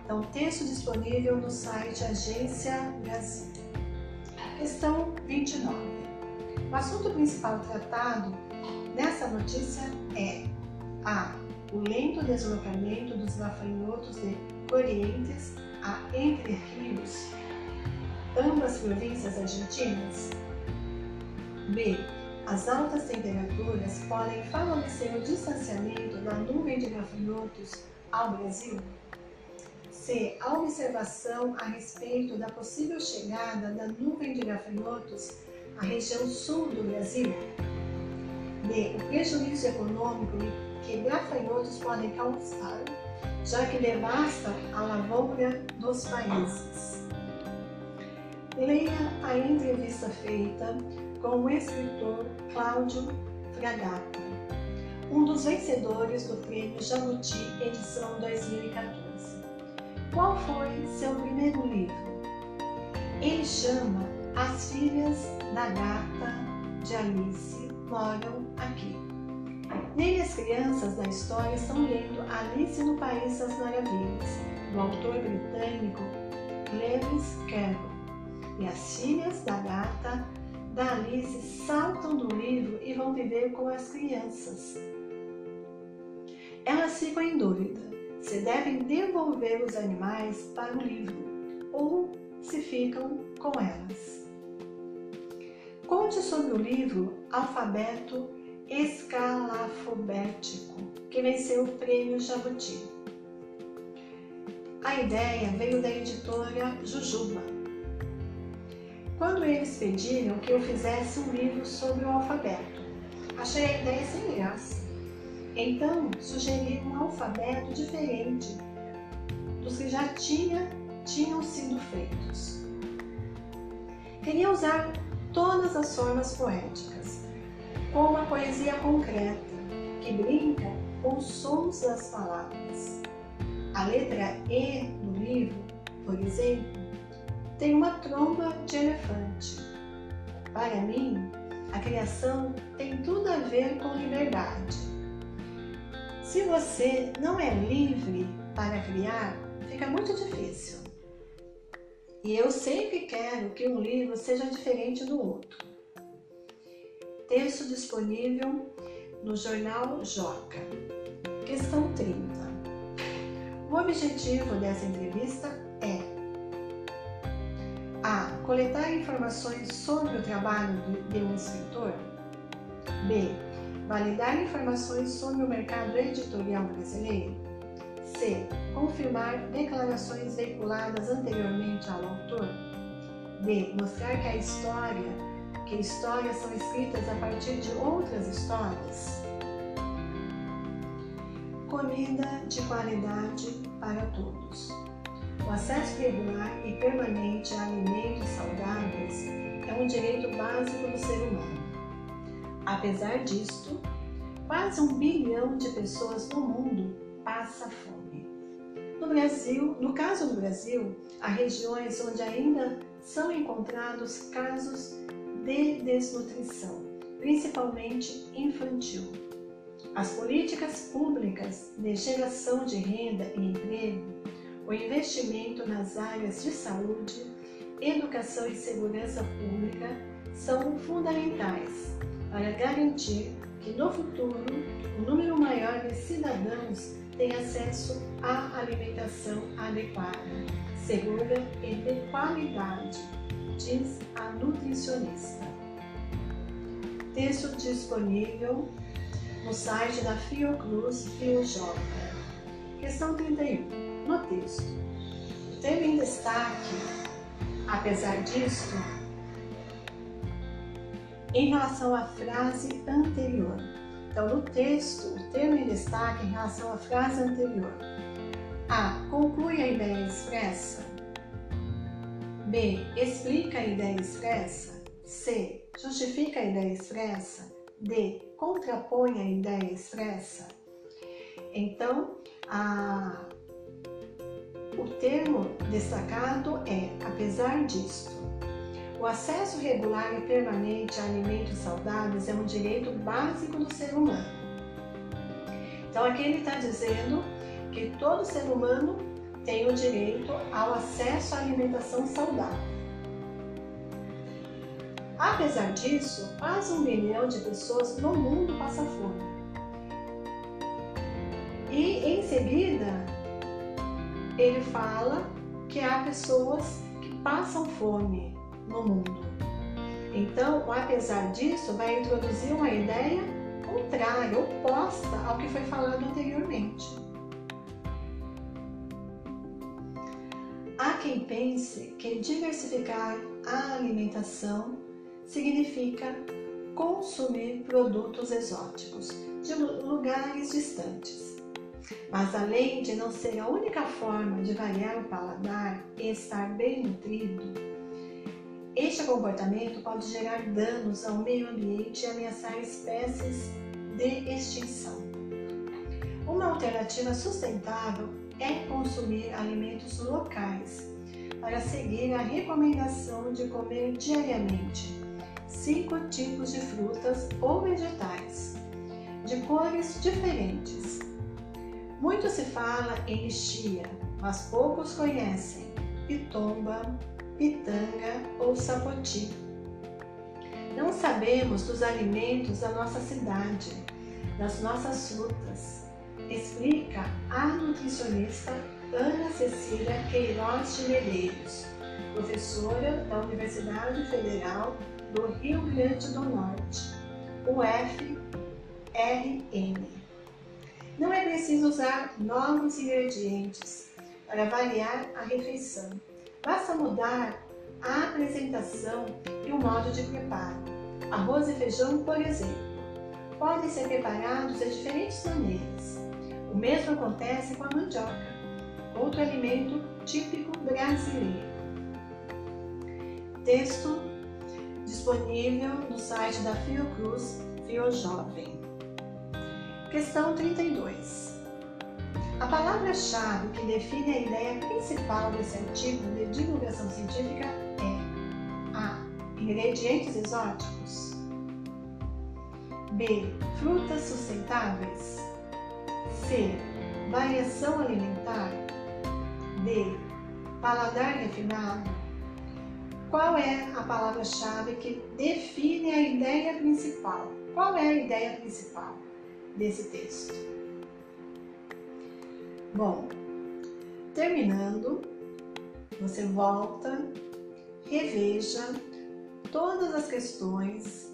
Speaker 2: Então, texto disponível no site Agência Brasil. Questão 29. O assunto principal tratado nessa notícia é a. O lento deslocamento dos gafanhotos de Corrientes a Entre Rios, ambas províncias argentinas. B. As altas temperaturas podem favorecer o distanciamento da nuvem de gafanhotos ao Brasil. C. A observação a respeito da possível chegada da nuvem de gafanhotos à região sul do Brasil. D. O prejuízo econômico que gafanhotos podem causar, já que devastam a lavoura dos países. Leia a entrevista feita com o escritor Cláudio Fragata, um dos vencedores do Prêmio Jabuti edição 2014. Qual foi seu primeiro livro? Ele chama As Filhas da Gata de Alice Moram Aqui. Nele, as crianças da história estão lendo Alice no País das Maravilhas, do autor britânico Lewis Carroll. E as filhas da gata da Alice saltam do livro e vão viver com as crianças. Elas ficam em dúvida se devem devolver os animais para o livro ou se ficam com elas. Conte sobre o livro Alfabeto escalafobético, que venceu o prêmio Jabuti. A ideia veio da editora Jujuba. Quando eles pediram que eu fizesse um livro sobre o alfabeto, achei a ideia sem graça. Então, sugeri um alfabeto diferente dos que já tinha, tinham sido feitos. Queria usar todas as formas poéticas, com uma poesia concreta que brinca com os sons das palavras. A letra E do livro, por exemplo, tem uma tromba de elefante. Para mim, a criação tem tudo a ver com liberdade. Se você não é livre para criar, fica muito difícil. E eu sempre quero que um livro seja diferente do outro texto disponível no jornal Joca. Questão 30. O objetivo dessa entrevista é A. Coletar informações sobre o trabalho de um escritor. B. Validar informações sobre o mercado editorial brasileiro. C. Confirmar declarações veiculadas anteriormente ao autor. D. Mostrar que a história que histórias são escritas a partir de outras histórias. Comida de qualidade para todos. O acesso regular e permanente a alimentos saudáveis é um direito básico do ser humano. Apesar disto, quase um bilhão de pessoas no mundo passa fome. No Brasil, no caso do Brasil, há regiões onde ainda são encontrados casos de desnutrição, principalmente infantil. As políticas públicas de geração de renda e emprego, o investimento nas áreas de saúde, educação e segurança pública são fundamentais para garantir que no futuro o número maior de cidadãos tenha acesso à alimentação adequada, segura e de qualidade diz a nutricionista. Texto disponível no site da Fiocruz Fiojovem. Questão 31. No texto, teve em destaque, apesar disto, em relação à frase anterior. Então, no texto, o termo em destaque em relação à frase anterior. A. Conclui a ideia expressa. B. Explica a ideia expressa. C. Justifica a ideia expressa. D. Contrapõe a ideia expressa. Então, a, o termo destacado é apesar disto. O acesso regular e permanente a alimentos saudáveis é um direito básico do ser humano. Então, aqui ele está dizendo que todo ser humano tem o direito ao acesso à alimentação saudável. Apesar disso, quase um bilhão de pessoas no mundo passa fome. E em seguida, ele fala que há pessoas que passam fome no mundo. Então, apesar disso, vai introduzir uma ideia contrária, oposta ao que foi falado anteriormente. Há quem pense que diversificar a alimentação significa consumir produtos exóticos de lugares distantes. Mas além de não ser a única forma de variar o paladar e estar bem nutrido, este comportamento pode gerar danos ao meio ambiente e ameaçar espécies de extinção. Uma alternativa sustentável é consumir alimentos locais para seguir a recomendação de comer diariamente cinco tipos de frutas ou vegetais, de cores diferentes. Muito se fala em lixia, mas poucos conhecem pitomba, pitanga ou sapoti. Não sabemos dos alimentos da nossa cidade, das nossas frutas, explica a nutricionista Ana Cecília Queiroz de Medeiros, professora da Universidade Federal do Rio Grande do Norte, UFRN. Não é preciso usar novos ingredientes para variar a refeição. Basta mudar a apresentação e o modo de preparo. Arroz e feijão, por exemplo, podem ser preparados de diferentes maneiras. O mesmo acontece com a mandioca, outro alimento típico brasileiro. Texto disponível no site da Fiocruz Fiojovem. Questão 32. A palavra-chave que define a ideia principal desse artigo de divulgação científica é A. Ingredientes exóticos. B. Frutas sustentáveis. C. Variação alimentar. D. Paladar refinado. Qual é a palavra-chave que define a ideia principal? Qual é a ideia principal desse texto? Bom, terminando, você volta, reveja todas as questões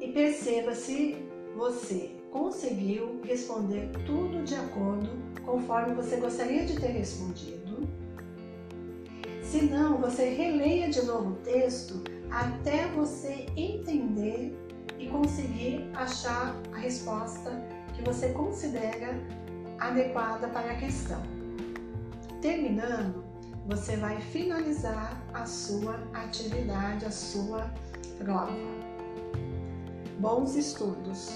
Speaker 2: e perceba se você conseguiu responder tudo de acordo conforme você gostaria de ter respondido se não, você releia de novo o texto até você entender e conseguir achar a resposta que você considera adequada para a questão. Terminando, você vai finalizar a sua atividade, a sua prova. Bons estudos!